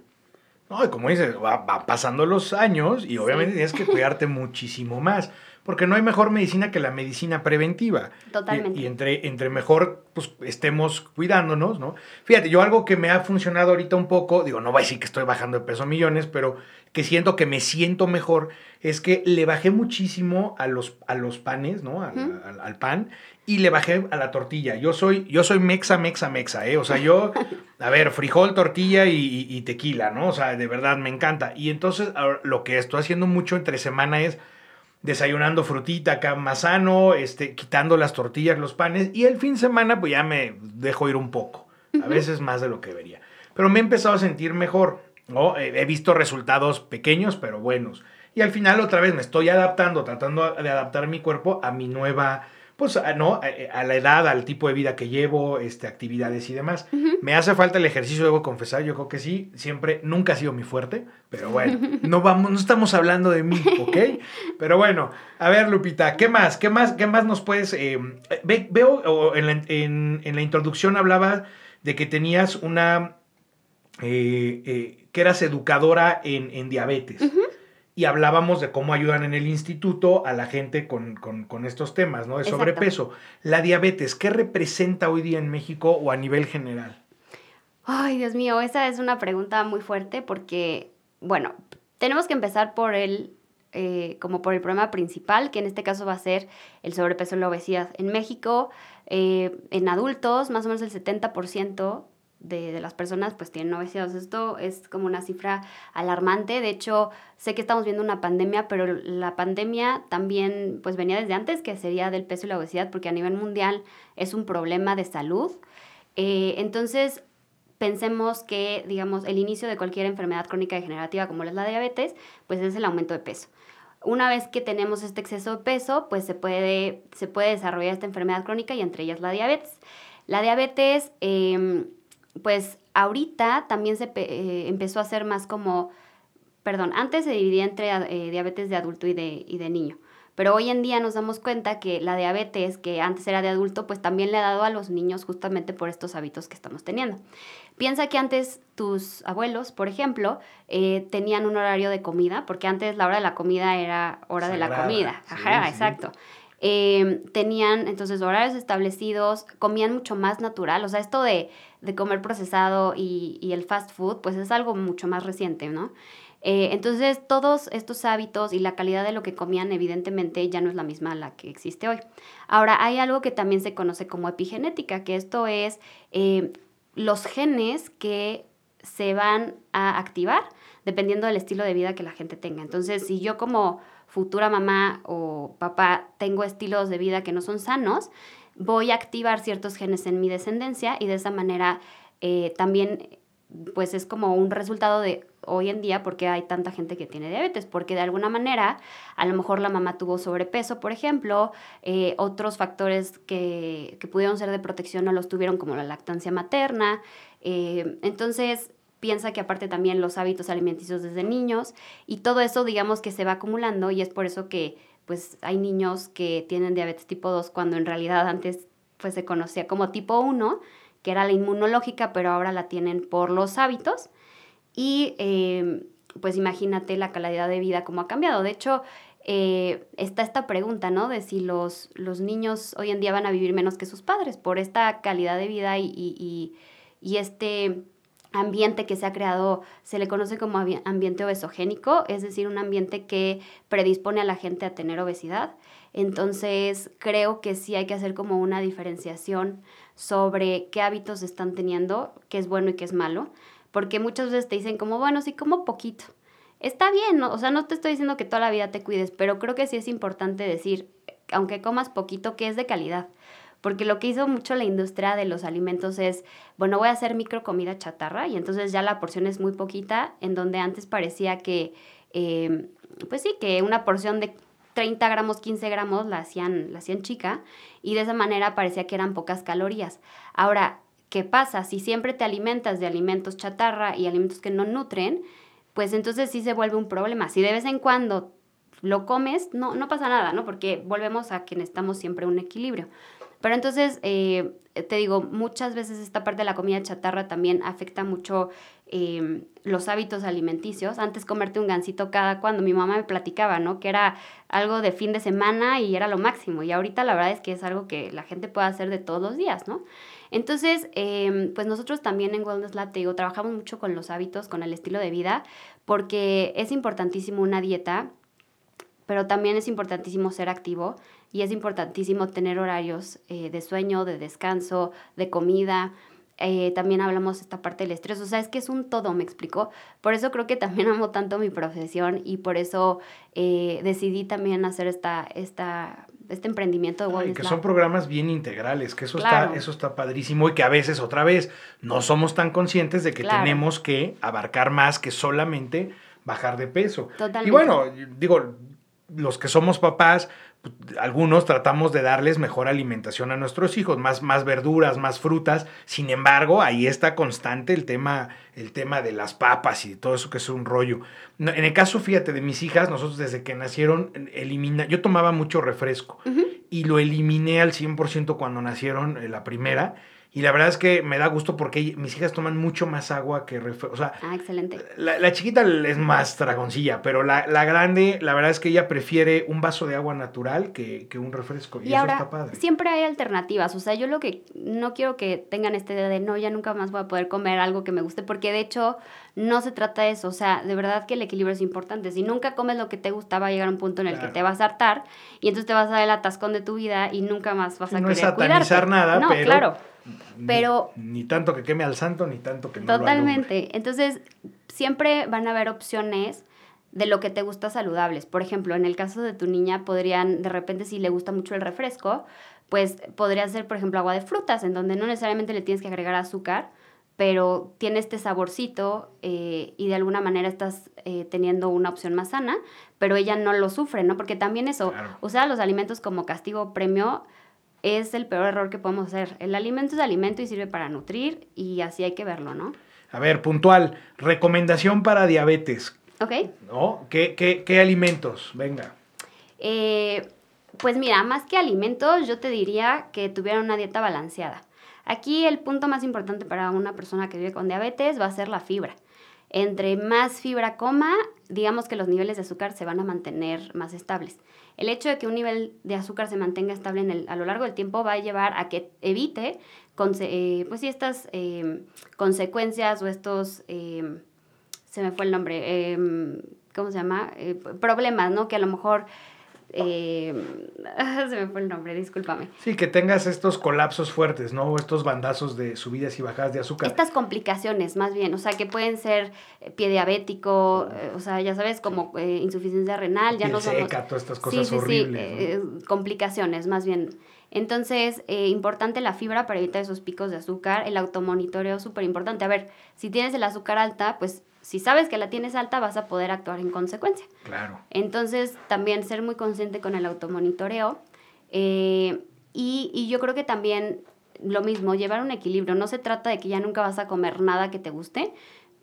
No, y como dices, va, pasando los años y obviamente tienes que cuidarte muchísimo más porque no hay mejor medicina que la medicina preventiva. Totalmente. Y, entre, entre mejor pues, estemos cuidándonos, ¿no? Fíjate, yo algo que me ha funcionado ahorita un poco, digo, no voy a decir que estoy bajando de peso millones, pero que siento que me siento mejor, es que le bajé muchísimo a los, a los panes, ¿no? Al, pan, y le bajé a la tortilla. Yo soy, yo soy mexa, mexa, mexa, ¿eh? O sea, yo, a ver, frijol, tortilla y, y tequila, ¿no? O sea, de verdad me encanta. Y entonces lo que estoy haciendo mucho entre semana es desayunando frutita acá más sano, este, quitando las tortillas, los panes, y el fin de semana pues ya me dejo ir un poco, a veces más de lo que debería. Pero me he empezado a sentir mejor, ¿no? He visto resultados pequeños pero buenos. Y al final otra vez me estoy adaptando, tratando de adaptar mi cuerpo a mi nueva pues, ¿no? A, la edad, al tipo de vida que llevo, este, actividades y demás. Me hace falta el ejercicio, debo confesar, yo creo que sí, siempre, nunca ha sido mi fuerte, pero bueno, no vamos, no estamos hablando de mí, ¿ok? Pero bueno, a ver, Lupita, ¿qué más? ¿Qué más, qué más nos puedes, eh, veo, en la, en, la, introducción hablaba de que tenías una, eh, eh, que eras educadora en, en diabetes y hablábamos de cómo ayudan en el instituto a la gente con, estos temas, ¿no? De sobrepeso. La diabetes, ¿qué representa hoy día en México o a nivel general? Ay, Dios mío, esa es una pregunta muy fuerte porque, bueno, tenemos que empezar por el, eh, como por el problema principal, que en este caso va a ser el sobrepeso y la obesidad. En México, eh, en adultos, más o menos el 70% de, las personas pues tienen obesidad. Esto es como una cifra alarmante. De hecho, sé que estamos viendo una pandemia, pero la pandemia también pues venía desde antes, que sería del peso y la obesidad, porque a nivel mundial es un problema de salud. Eh, entonces, pensemos que, digamos, el inicio de cualquier enfermedad crónica degenerativa como es la diabetes, pues es el aumento de peso. Una vez que tenemos este exceso de peso, pues se puede, se puede desarrollar esta enfermedad crónica y entre ellas la diabetes. La diabetes, em, pues ahorita también se eh, empezó a ser más como, perdón, antes se dividía entre eh, diabetes de adulto y de, y de niño. Pero hoy en día nos damos cuenta que la diabetes, que antes era de adulto, pues también le ha dado a los niños justamente por estos hábitos que estamos teniendo. Piensa que antes tus abuelos, por ejemplo, eh, tenían un horario de comida, porque antes la hora de la comida era hora de la comida. Ajá, exacto. Tenían entonces horarios establecidos, comían mucho más natural, o sea, esto de, comer procesado y, y, el fast food, pues es algo mucho más reciente, ¿no? Eh, entonces, todos estos hábitos y la calidad de lo que comían, evidentemente, ya no es la misma a la que existe hoy. Ahora, hay algo que también se conoce como epigenética, que esto es eh, los genes que se van a activar dependiendo del estilo de vida que la gente tenga. Entonces, si yo como futura mamá o papá tengo estilos de vida que no son sanos, voy a activar ciertos genes en mi descendencia y de esa manera eh, también pues es como un resultado de hoy en día porque hay tanta gente que tiene diabetes, porque de alguna manera a lo mejor la mamá tuvo sobrepeso, por ejemplo, eh, otros factores que, que, pudieron ser de protección no los tuvieron como la lactancia materna, eh, entonces piensa que aparte también los hábitos alimenticios desde niños y todo eso digamos que se va acumulando y es por eso que pues hay niños que tienen diabetes tipo 2 cuando en realidad antes pues se conocía como tipo 1 que era la inmunológica, pero ahora la tienen por los hábitos. Y em, pues imagínate la calidad de vida cómo ha cambiado. De hecho, eh, está esta pregunta, ¿no? De si los, los niños hoy en día van a vivir menos que sus padres por esta calidad de vida y, y, y este ambiente que se ha creado se le conoce como ambiente obesogénico, es decir, un ambiente que predispone a la gente a tener obesidad. Entonces, creo que sí hay que hacer como una diferenciación sobre qué hábitos están teniendo, qué es bueno y qué es malo, porque muchas veces te dicen como, bueno, sí como poquito. Está bien, o sea, no te estoy diciendo que toda la vida te cuides, pero creo que sí es importante decir, aunque comas poquito, que es de calidad. Porque lo que hizo mucho la industria de los alimentos es, bueno, voy a hacer micro comida chatarra y entonces ya la porción es muy poquita, en donde antes parecía que, eh, pues sí, que una porción de 30 gramos, 15 gramos la hacían, la hacían chica y de esa manera parecía que eran pocas calorías. Ahora, ¿qué pasa? Si siempre te alimentas de alimentos chatarra y alimentos que no nutren, pues entonces sí se vuelve un problema. Si de vez en cuando lo comes, no, no pasa nada, ¿no? Porque volvemos a que necesitamos siempre un equilibrio. Pero entonces, eh, te digo, muchas veces esta parte de la comida chatarra también afecta mucho em, los hábitos alimenticios. Antes comerte un gansito cada cuando mi mamá me platicaba, ¿no? Que era algo de fin de semana y era lo máximo. Y ahorita la verdad es que es algo que la gente puede hacer de todos los días, ¿no? Entonces, em, pues nosotros también en Wellness Lab, te digo, trabajamos mucho con los hábitos, con el estilo de vida, porque es importantísimo una dieta pero también es importantísimo ser activo y es importantísimo tener horarios eh, de sueño, de descanso, de comida. Eh, también hablamos esta parte del estrés, o sea, es que es un todo, me explico. Por eso creo que también amo tanto mi profesión y por eso eh, decidí también hacer esta, esta, este emprendimiento de Wellness que son programas bien integrales, que eso, está, eso está padrísimo y que a veces, otra vez, no somos tan conscientes de que tenemos que abarcar más que solamente bajar de peso. Totalmente. Y bueno, digo, los que somos papás, algunos tratamos de darles mejor alimentación a nuestros hijos, más, más verduras, más frutas. Sin embargo, ahí está constante el tema, el tema de las papas y todo eso que es un rollo. En el caso, fíjate, de mis hijas, nosotros desde que nacieron, elimina, yo tomaba mucho refresco y lo eliminé al 100% cuando nacieron eh, la primera y la verdad es que me da gusto porque mis hijas toman mucho más agua que refresco. O sea, ah, excelente. La, chiquita es más dragoncilla, pero la, grande, la verdad es que ella prefiere un vaso de agua natural que, un refresco. Y, eso está padre. Siempre hay alternativas. O sea, yo lo que no quiero que tengan esta idea de no, ya nunca más voy a poder comer algo que me guste, porque de hecho no se trata de eso. O sea, de verdad que el equilibrio es importante. Si nunca comes lo que te gusta, va a llegar un punto en el que te vas a hartar y entonces te vas a dar el atascón de tu vida y nunca más vas a no querer es satanizar nada, no, pero. Claro Pero... Ni, tanto que queme al santo, ni tanto que no Totalmente. Entonces, siempre van a haber opciones de lo que te gusta saludables. Por ejemplo, en el caso de tu niña, podrían, de repente, si le gusta mucho el refresco, pues podría ser, por ejemplo, agua de frutas, en donde no necesariamente le tienes que agregar azúcar, pero tiene este saborcito eh, y de alguna manera estás eh, teniendo una opción más sana, pero ella no lo sufre, ¿no? Porque también eso, usar los alimentos como castigo o premio es el peor error que podemos hacer. El alimento es alimento y sirve para nutrir y así hay que verlo, ¿no? A ver, puntual, recomendación para diabetes. Ok. ¿No? ¿Qué, qué, alimentos? Venga. Eh, pues mira, más que alimentos, yo te diría que tuvieran una dieta balanceada. Aquí el punto más importante para una persona que vive con diabetes va a ser la fibra. Entre más fibra coma, digamos que los niveles de azúcar se van a mantener más estables. El hecho de que un nivel de azúcar se mantenga estable en el, a lo largo del tiempo va a llevar a que evite eh, pues estas em, consecuencias o estos, em, se me fue el nombre, em, ¿cómo se llama? Eh, problemas, ¿no? Que a lo mejor eh, se me fue el nombre, discúlpame. Sí, que tengas estos colapsos fuertes, ¿no? O estos bandazos de subidas y bajadas de azúcar. Estas complicaciones, más bien, o sea, que pueden ser eh, pie diabético, eh, o sea, ya sabes, como insuficiencia renal, ya no somos... Seca, todas estas cosas horribles. complicaciones, más bien. Entonces, importante la fibra para evitar esos picos de azúcar, el automonitoreo súper importante. A ver, si tienes el azúcar alta, pues si sabes que la tienes alta, vas a poder actuar en consecuencia. Claro. Entonces, también ser muy consciente con el automonitoreo. Eh, y, y yo creo que también lo mismo, llevar un equilibrio. No se trata de que ya nunca vas a comer nada que te guste,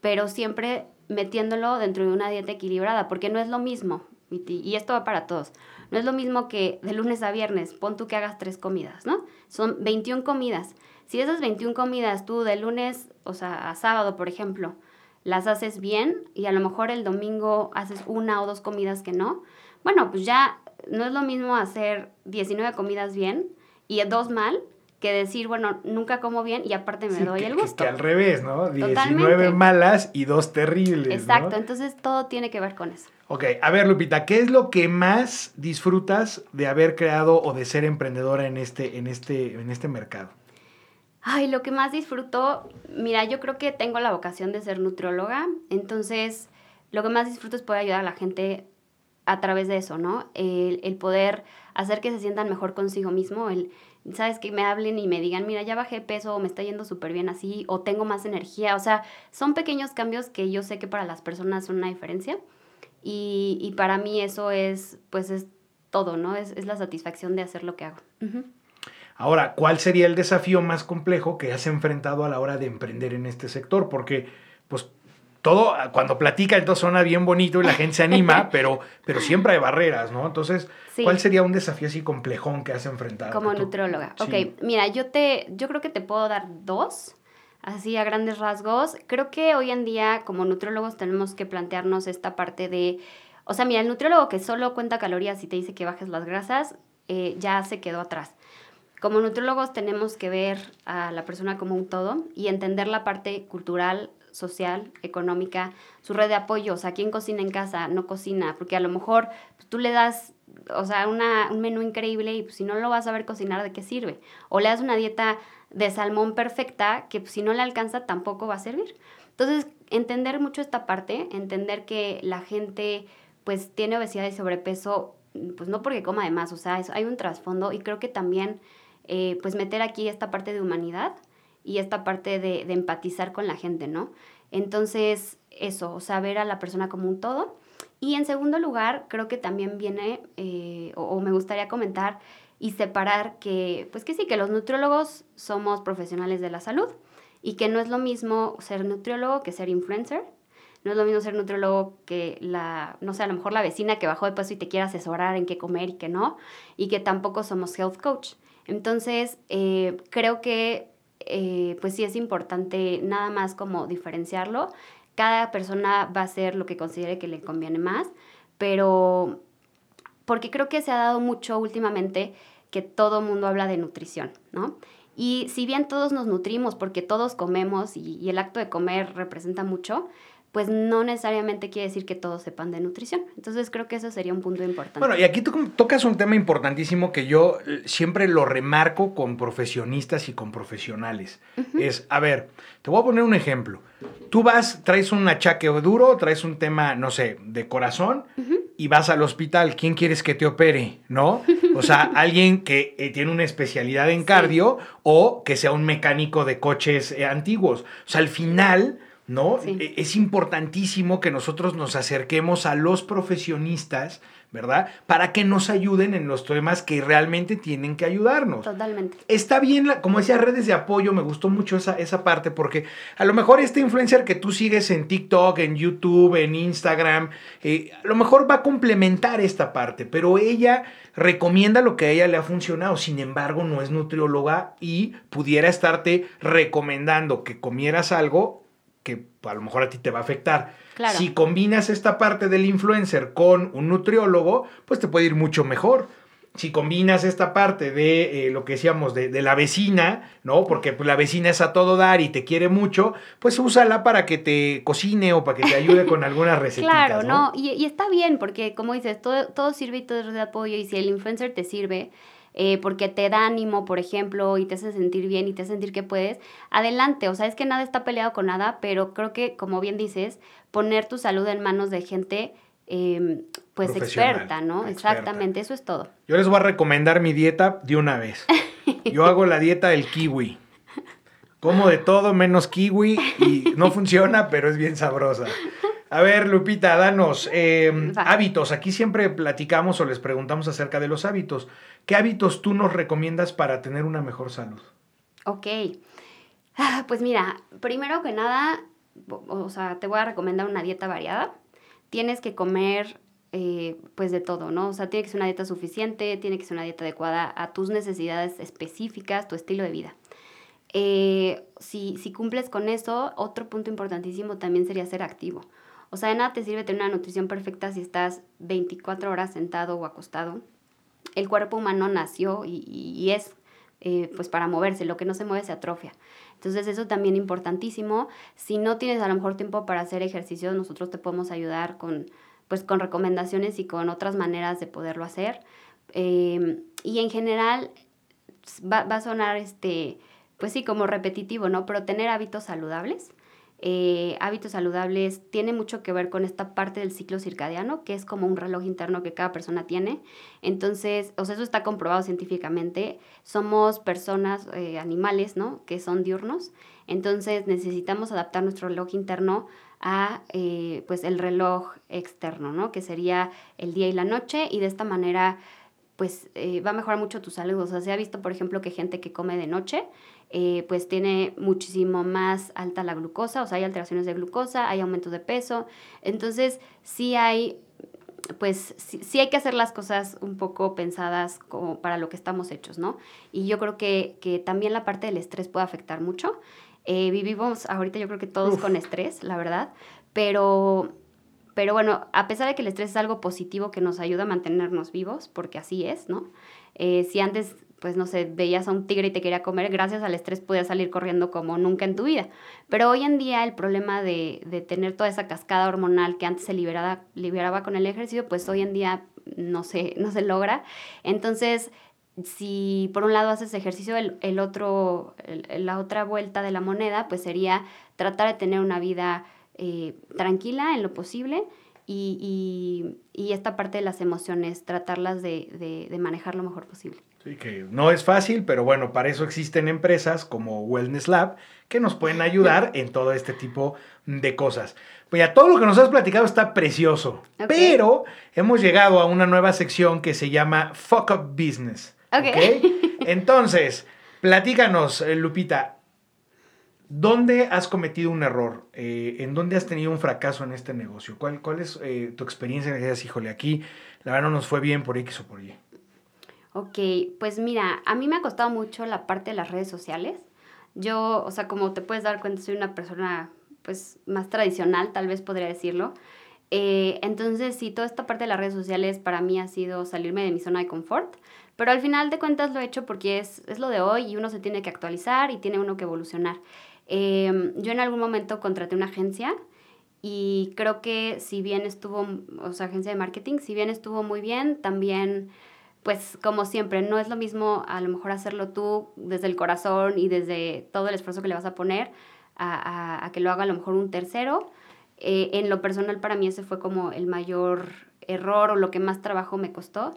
pero siempre metiéndolo dentro de una dieta equilibrada, porque no es lo mismo, y esto va para todos, no es lo mismo que de lunes a viernes, pon tú que hagas tres comidas, ¿no? Son 21 comidas. Si esas 21 comidas tú de lunes, o sea, a sábado, por ejemplo, las haces bien y a lo mejor el domingo haces una o dos comidas que no, bueno, pues ya no es lo mismo hacer 19 comidas bien y dos mal que decir, bueno, nunca como bien y aparte me doy el gusto. Que, al revés, ¿no? 19 malas y dos terribles. Exacto, entonces todo tiene que ver con eso. Ok, a ver Lupita, ¿qué es lo que más disfrutas de haber creado o de ser emprendedora en este, en este, en este mercado? Ay, lo que más disfruto, mira, yo creo que tengo la vocación de ser nutrióloga, entonces lo que más disfruto es poder ayudar a la gente a través de eso, ¿no? El, el poder hacer que se sientan mejor consigo mismo, el, sabes, que me hablen y me digan, mira, ya bajé peso o me está yendo súper bien así o tengo más energía, o sea, son pequeños cambios que yo sé que para las personas son una diferencia y, y para mí eso es, pues es todo, ¿no? Es, es la satisfacción de hacer lo que hago. Ahora, ¿cuál sería el desafío más complejo que has enfrentado a la hora de emprender en este sector? Porque, pues, todo, cuando platica, entonces suena bien bonito y la gente se anima, pero, pero siempre hay barreras, ¿no? Entonces, ¿cuál sería un desafío así complejón que has enfrentado? Como nutróloga. Ok, mira, yo, te, yo creo que te puedo dar dos, así a grandes rasgos. Creo que hoy en día, como nutrólogos, tenemos que plantearnos esta parte de... O sea, mira, el nutriólogo que solo cuenta calorías y te dice que bajes las grasas, eh, ya se quedó atrás. Como nutriólogos tenemos que ver a la persona como un todo y entender la parte cultural, social, económica, su red de apoyo, o sea, quién cocina en casa, no cocina, porque a lo mejor pues, tú le das, o sea, una, un menú increíble y pues, si no lo vas a ver cocinar, ¿de qué sirve? O le das una dieta de salmón perfecta que pues, si no le alcanza tampoco va a servir. Entonces, entender mucho esta parte, entender que la gente pues tiene obesidad y sobrepeso, pues no porque coma de más, o sea, hay un trasfondo y creo que también eh, pues meter aquí esta parte de humanidad y esta parte de, empatizar con la gente, ¿no? Entonces, eso, o sea, ver a la persona como un todo. Y en segundo lugar, creo que también viene, eh, o, me gustaría comentar y separar que, pues que sí, que los nutriólogos somos profesionales de la salud y que no es lo mismo ser nutriólogo que ser influencer. No es lo mismo ser nutriólogo que la, no sé, a lo mejor la vecina que bajó de peso y te quiere asesorar en qué comer y qué no. Y que tampoco somos health coach. Entonces, eh, creo que eh, pues sí es importante nada más como diferenciarlo. Cada persona va a hacer lo que considere que le conviene más, pero porque creo que se ha dado mucho últimamente que todo mundo habla de nutrición, ¿no? Y si bien todos nos nutrimos porque todos comemos y, y el acto de comer representa mucho, pues no necesariamente quiere decir que todos sepan de nutrición. Entonces creo que eso sería un punto importante. Bueno, y aquí tú tocas un tema importantísimo que yo eh, siempre lo remarco con profesionistas y con profesionales. Es, a ver, te voy a poner un ejemplo. Tú vas, traes un achaque duro, traes un tema, no sé, de corazón y vas al hospital. ¿Quién quieres que te opere? ¿No? O sea, alguien que eh, tiene una especialidad en cardio o que sea un mecánico de coches eh, antiguos. O sea, al final ¿no? E, es importantísimo que nosotros nos acerquemos a los profesionistas, ¿verdad? Para que nos ayuden en los temas que realmente tienen que ayudarnos. Totalmente. Está bien, como decía, redes de apoyo, me gustó mucho esa, esa parte, porque a lo mejor este influencer que tú sigues en TikTok, en YouTube, en Instagram, eh, a lo mejor va a complementar esta parte, pero ella recomienda lo que a ella le ha funcionado, sin embargo no es nutrióloga y pudiera estarte recomendando que comieras algo que a lo mejor a ti te va a afectar. Si combinas esta parte del influencer con un nutriólogo, pues te puede ir mucho mejor. Si combinas esta parte de eh, lo que decíamos de, la vecina, ¿no? Porque pues, la vecina es a todo dar y te quiere mucho, pues úsala para que te cocine o para que te ayude con algunas recetas. Claro, ¿no? Y, está bien, porque como dices, todo, todo sirve y todo es de apoyo. Y si el influencer te sirve, eh, porque te da ánimo, por ejemplo, y te hace sentir bien y te hace sentir que puedes, adelante. O sea, es que nada está peleado con nada, pero creo que, como bien dices, poner tu salud en manos de gente em, pues experta, ¿no? Exactamente, eso es todo. Yo les voy a recomendar mi dieta de una vez. Yo hago la dieta del kiwi. Como de todo menos kiwi y no funciona, pero es bien sabrosa. A ver, Lupita, danos em, hábitos. Aquí siempre platicamos o les preguntamos acerca de los hábitos. ¿Qué hábitos tú nos recomiendas para tener una mejor salud? Ok. Ah, pues mira, primero que nada, o sea, te voy a recomendar una dieta variada. Tienes que comer eh, pues de todo, ¿no? O sea, tiene que ser una dieta suficiente, tiene que ser una dieta adecuada a tus necesidades específicas, tu estilo de vida. Eh, si, si cumples con eso, otro punto importantísimo también sería ser activo. O sea, de nada te sirve tener una nutrición perfecta si estás 24 horas sentado o acostado. El cuerpo humano nació y, es eh, pues para moverse, lo que no se mueve se atrofia. Entonces eso también importantísimo. Si no tienes a lo mejor tiempo para hacer ejercicio, nosotros te podemos ayudar con, pues, con recomendaciones y con otras maneras de poderlo hacer. Em, y en general va, va, a sonar, este, pues sí, como repetitivo, ¿no? Pero tener hábitos saludables eh, hábitos saludables tiene mucho que ver con esta parte del ciclo circadiano, que es como un reloj interno que cada persona tiene. Entonces, o sea, eso está comprobado científicamente. Somos personas, eh, animales, ¿no? Que son diurnos. Entonces, necesitamos adaptar nuestro reloj interno a, eh, pues, el reloj externo, ¿no? Que sería el día y la noche. Y de esta manera, pues, va a mejorar mucho tu salud. O sea, se ha visto, por ejemplo, que gente que come de noche eh, pues tiene muchísimo más alta la glucosa, o sea, hay alteraciones de glucosa, hay aumento de peso. Entonces, sí hay, pues, sí, hay que hacer las cosas un poco pensadas como para lo que estamos hechos, ¿no? Y yo creo que, también la parte del estrés puede afectar mucho. Eh, vivimos ahorita yo creo que todos con estrés, la verdad, pero pero bueno, a pesar de que el estrés es algo positivo que nos ayuda a mantenernos vivos, porque así es, ¿no? Eh, si antes pues no sé, veías a un tigre y te quería comer, gracias al estrés podías salir corriendo como nunca en tu vida. Pero hoy en día el problema de, de tener toda esa cascada hormonal que antes se liberaba, liberaba con el ejercicio, pues hoy en día no se, no se logra. Entonces, si por un lado haces ejercicio, el, el otro, la otra vuelta de la moneda, pues sería tratar de tener una vida eh, tranquila en lo posible y, y, esta parte de las emociones, tratarlas de, de manejar lo mejor posible. Que no es fácil, pero bueno, para eso existen empresas como Wellness Lab que nos pueden ayudar en todo este tipo de cosas. Pues ya todo lo que nos has platicado está precioso, pero hemos llegado a una nueva sección que se llama Fuck Up Business. Okay. Entonces, platícanos, eh, Lupita, ¿dónde has cometido un error? Eh, ¿En dónde has tenido un fracaso en este negocio? ¿Cuál, cuál es eh, tu experiencia en que digas, híjole, aquí la verdad no nos fue bien por X o por Y? Ok, pues mira, a mí me ha costado mucho la parte de las redes sociales. Yo, o sea, como te puedes dar cuenta, soy una persona pues más tradicional, tal vez podría decirlo. Eh, entonces, sí, toda esta parte de las redes sociales para mí ha sido salirme de mi zona de confort, pero al final de cuentas lo he hecho porque es, es lo de hoy y uno se tiene que actualizar y tiene uno que evolucionar. Em, yo en algún momento contraté una agencia y creo que si bien estuvo, o sea, agencia de marketing, si bien estuvo muy bien, también, pues como siempre, no es lo mismo a lo mejor hacerlo tú desde el corazón y desde todo el esfuerzo que le vas a poner a, a, que lo haga a lo mejor un tercero. Eh, en lo personal para mí ese fue como el mayor error o lo que más trabajo me costó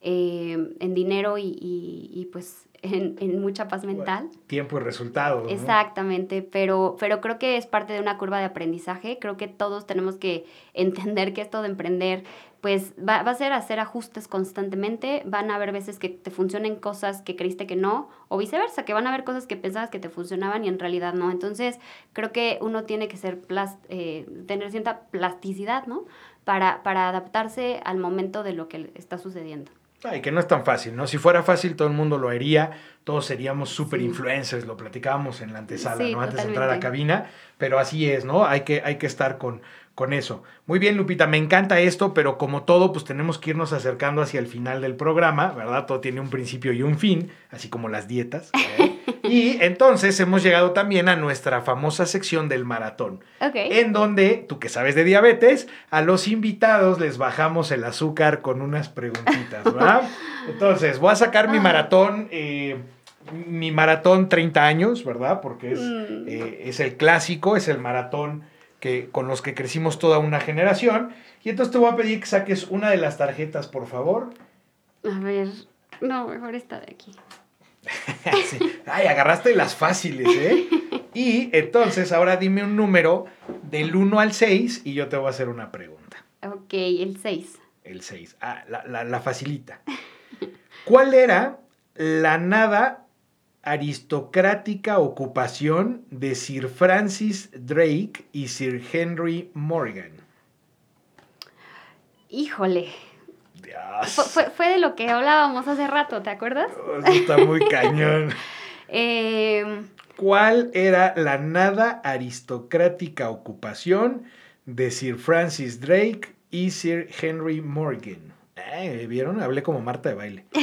eh, en dinero y, y pues en, mucha paz mental. Tiempo y resultado. Exactamente, pero, pero creo que es parte de una curva de aprendizaje. Creo que todos tenemos que entender que esto de emprender, pues va, va, a ser hacer ajustes constantemente. Van a haber veces que te funcionen cosas que creíste que no, o viceversa, que van a haber cosas que pensabas que te funcionaban y en realidad no. Entonces, creo que uno tiene que ser eh, tener cierta plasticidad, ¿no? Para, para adaptarse al momento de lo que está sucediendo. Y que no es tan fácil, ¿no? Si fuera fácil, todo el mundo lo haría, todos seríamos super influencers, lo platicábamos en la antesala, ¿no? Antes de entrar a cabina, pero así es, ¿no? Hay que, hay que estar con, con eso. Muy bien, Lupita, me encanta esto, pero como todo, pues tenemos que irnos acercando hacia el final del programa, ¿verdad? Todo tiene un principio y un fin, así como las dietas. ¿eh? y entonces hemos llegado también a nuestra famosa sección del maratón, en donde, tú que sabes de diabetes, a los invitados les bajamos el azúcar con unas preguntitas, ¿verdad? Entonces, voy a sacar mi maratón. Eh, mi maratón 30 años, ¿verdad? Porque es, mm. eh, es el clásico, es el maratón con los que crecimos toda una generación. Y entonces te voy a pedir que saques una de las tarjetas, por favor. A ver, no, mejor esta de aquí. Ay, agarraste las fáciles, ¿eh? Y entonces ahora dime un número del 1 al 6 y yo te voy a hacer una pregunta. Ok, el 6. El 6. Ah, la, la, la facilita. ¿Cuál era la nada aristocrática ocupación de Sir Francis Drake y Sir Henry Morgan. Híjole. Fue, de lo que hablábamos hace rato, ¿te acuerdas? Oh, está muy cañón. Em, ¿Cuál era la nada aristocrática ocupación de Sir Francis Drake y Sir Henry Morgan? Eh, ¿Vieron? Hablé como Marta de baile.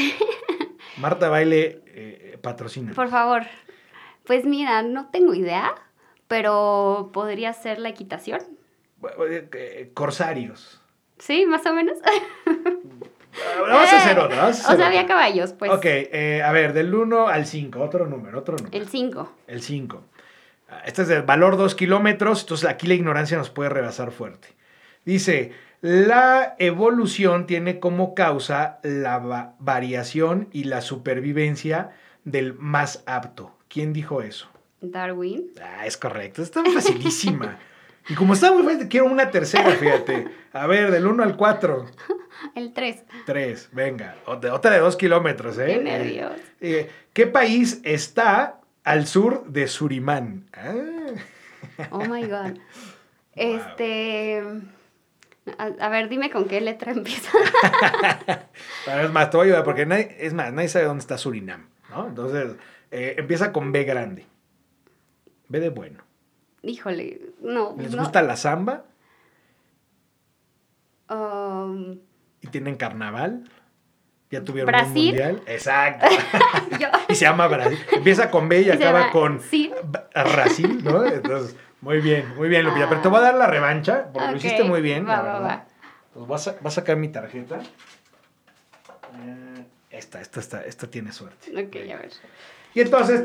Marta baile eh, patrocina. Por favor. Pues mira, no tengo idea, pero podría ser la equitación. Eh, eh, corsarios. Sí, más o menos. Vamos a hacer otra. o sea, había caballos, pues. Ok, eh, a ver, del 1 al 5, otro número, otro número. El 5. El 5. Ah, este es de valor 2 kilómetros, entonces aquí la ignorancia nos puede rebasar fuerte. Dice, la evolución tiene como causa la variación y la supervivencia del más apto. ¿Quién dijo eso? Darwin. Ah, es correcto. Está facilísima. y como está muy fácil, quiero una tercera, fíjate. A ver, del 1 al 4. El 3. 3, venga. Otra de 2 kilómetros, ¿eh? Qué nervios. Eh, ¿Qué país está al sur de Surimán? Ah. Oh my God. Este. A, ver, dime con qué letra empieza. es más, te voy a ayudar porque nadie, es más, nadie sabe dónde está Surinam. ¿no? Entonces, eh, empieza con B grande. B de bueno. Híjole, no. ¿Les gusta la samba? Um, ¿Y tienen carnaval? ¿Ya tuvieron ¿Brasil? un mundial? Exacto. y se llama Brasil. Empieza con B y, acaba con. Brasil, ¿no? Entonces, muy bien, muy bien, Lupita. Pero te voy a dar la revancha, porque lo hiciste muy bien. Va, va, va. Pues vas a, a sacar mi tarjeta. Eh, esta, esta, esta, esta tiene suerte. Ok, a ver. Y entonces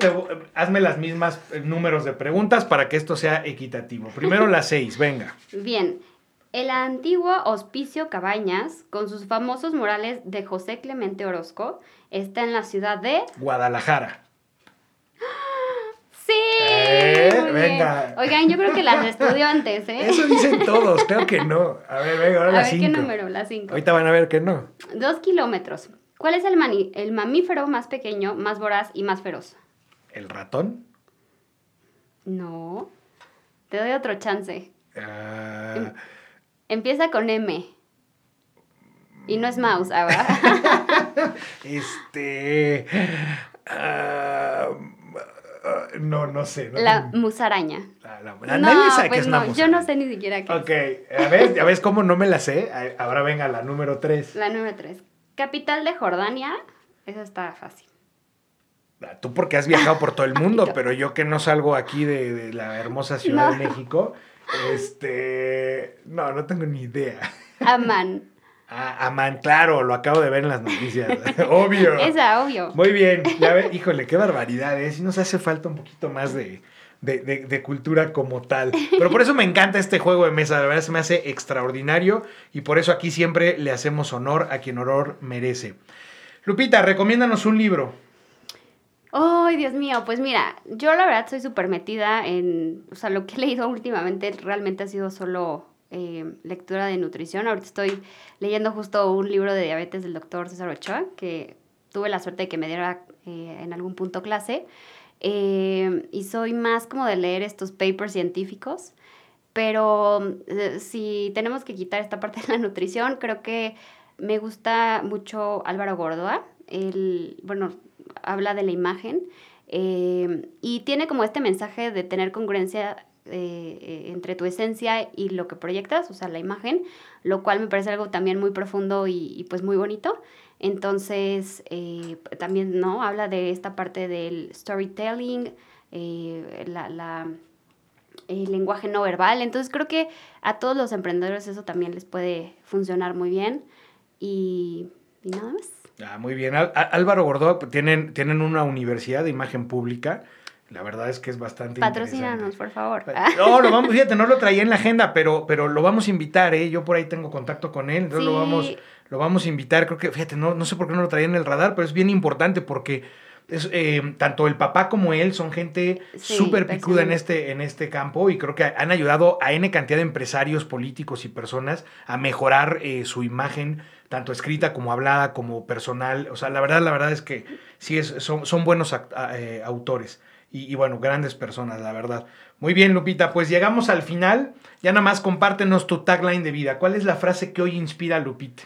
hazme las mismas eh, números de preguntas para que esto sea equitativo. Primero las seis, venga. Bien. El antiguo Hospicio Cabañas, con sus famosos murales de José Clemente Orozco, está en la ciudad de... Guadalajara. ¡Sí! Eh, venga. Oigan, yo creo que las estudio antes, ¿eh? Eso dicen todos, creo que no. A ver, venga, ahora a las ver, cinco. ¿qué número? Las cinco. Ahorita van a ver que no. Dos kilómetros. ¿Cuál es el, el mamífero más pequeño, más voraz y más feroz? ¿El ratón? No. Te doy otro chance. Em, empieza con M. Y no es mouse, ¿verdad? este. Ah, no, no sé. la musaraña. La, la, no, sabe pues es no, yo no sé ni siquiera qué Ok, a ver, ya ves cómo no me la sé. Ahora venga la número 3. La número 3. Capital de Jordania, eso está fácil. Ah, tú porque has viajado por todo el mundo, pero yo que no salgo aquí de, la hermosa Ciudad de México, este... No, no tengo ni idea. Aman. Ah, Aman, claro, lo acabo de ver en las noticias. obvio. Esa, obvio. Muy bien, ya ve, híjole, qué barbaridad, ¿eh? Si nos hace falta un poquito más de, de, de, de, cultura como tal. Pero por eso me encanta este juego de mesa, la verdad se me hace extraordinario y por eso aquí siempre le hacemos honor a quien honor merece. Lupita, recomiéndanos un libro. Ay, Dios mío, pues mira, yo la verdad soy súper metida en, o sea, lo que he leído últimamente realmente ha sido solo eh, lectura de nutrición. Ahorita estoy leyendo justo un libro de diabetes del doctor César Ochoa, que tuve la suerte de que me diera eh, en algún punto clase. Eh, y soy más como de leer estos papers científicos. Pero eh, si tenemos que quitar esta parte de la nutrición, creo que me gusta mucho Álvaro Gordoa. Él, bueno, habla de la imagen eh, y tiene como este mensaje de tener congruencia eh, entre tu esencia y lo que proyectas, o sea, la imagen, lo cual me parece algo también muy profundo y, y pues muy bonito. Entonces, eh, también, ¿no? Habla de esta parte del storytelling, eh, la, la, el lenguaje no verbal. Entonces, creo que a todos los emprendedores eso también les puede funcionar muy bien. Y, y nada más. Ah, muy bien. Álvaro Gordó, tienen, tienen una universidad de imagen pública. La verdad es que es bastante Patrocínanos, por favor. No, lo vamos, fíjate, no lo traía en la agenda, pero, pero lo vamos a invitar, ¿eh? Yo por ahí tengo contacto con él, entonces sí. lo vamos, lo vamos a invitar. Creo que, fíjate, no, no sé por qué no lo traía en el radar, pero es bien importante porque es, eh, tanto el papá como él son gente súper sí, picuda en este, en este campo y creo que han ayudado a N cantidad de empresarios, políticos y personas a mejorar eh, su imagen, tanto escrita como hablada, como personal. O sea, la verdad, la verdad es que sí es, son, son buenos act, eh, autores. Y, bueno, grandes personas, la verdad. Muy bien, Lupita, pues llegamos al final. Ya nada más compártenos tu tagline de vida. ¿Cuál es la frase que hoy inspira a Lupita?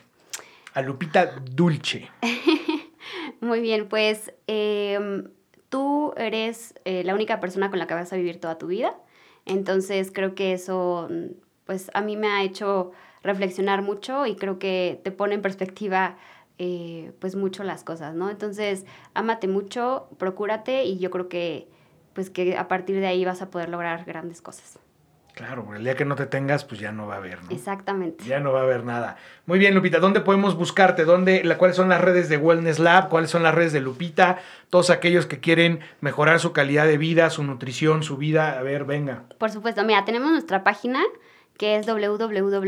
A Lupita Dulce. Muy bien, pues eh, tú eres eh, la única persona con la que vas a vivir toda tu vida. Entonces creo que eso, pues a mí me ha hecho reflexionar mucho y creo que te pone en perspectiva eh, pues mucho las cosas, ¿no? Entonces, ámate mucho, procúrate y yo creo que pues que a partir de ahí vas a poder lograr grandes cosas. Claro, el día que no te tengas, pues ya no va a haber, ¿no? Exactamente. Ya no va a haber nada. Muy bien, Lupita, ¿dónde podemos buscarte? ¿Dónde, la, ¿Cuáles son las redes de Wellness Lab? ¿Cuáles son las redes de Lupita? Todos aquellos que quieren mejorar su calidad de vida, su nutrición, su vida. A ver, venga. Por supuesto, mira, tenemos nuestra página que es www.wellness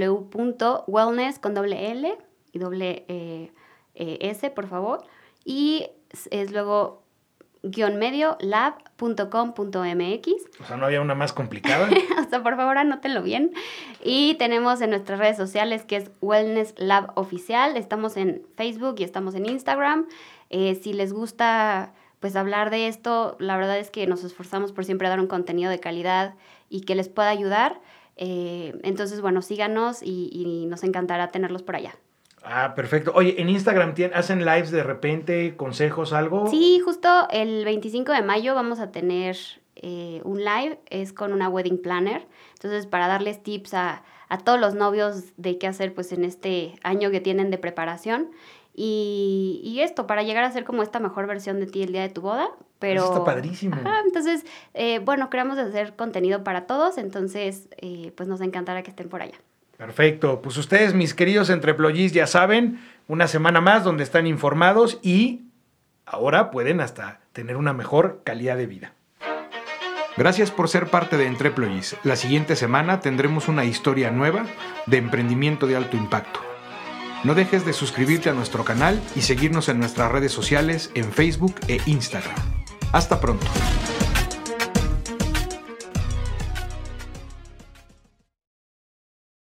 con doble L y doble eh, eh, S, por favor. Y es luego guion medio lab.com.mx. O sea, no había una más complicada. o sea, por favor, anótenlo bien. Y tenemos en nuestras redes sociales que es Wellness Lab Oficial. Estamos en Facebook y estamos en Instagram. Eh, si les gusta pues hablar de esto, la verdad es que nos esforzamos por siempre dar un contenido de calidad y que les pueda ayudar. Eh, entonces, bueno, síganos y, y nos encantará tenerlos por allá. Ah, perfecto. Oye, ¿en Instagram hacen lives de repente, consejos, algo? Sí, justo el 25 de mayo vamos a tener eh, un live, es con una wedding planner. Entonces, para darles tips a, a, todos los novios de qué hacer pues en este año que tienen de preparación. Y, y, esto, para llegar a ser como esta mejor versión de ti el día de tu boda. Pero, Eso está padrísimo. Ajá, entonces, eh, bueno, queremos hacer contenido para todos, entonces, eh, pues nos encantará que estén por allá. Perfecto. Pues ustedes, mis queridos entreployis, ya saben, una semana más donde están informados y ahora pueden hasta tener una mejor calidad de vida. Gracias por ser parte de Entreployis. La siguiente semana tendremos una historia nueva de emprendimiento de alto impacto. No dejes de suscribirte a nuestro canal y seguirnos en nuestras redes sociales en Facebook e Instagram. Hasta pronto.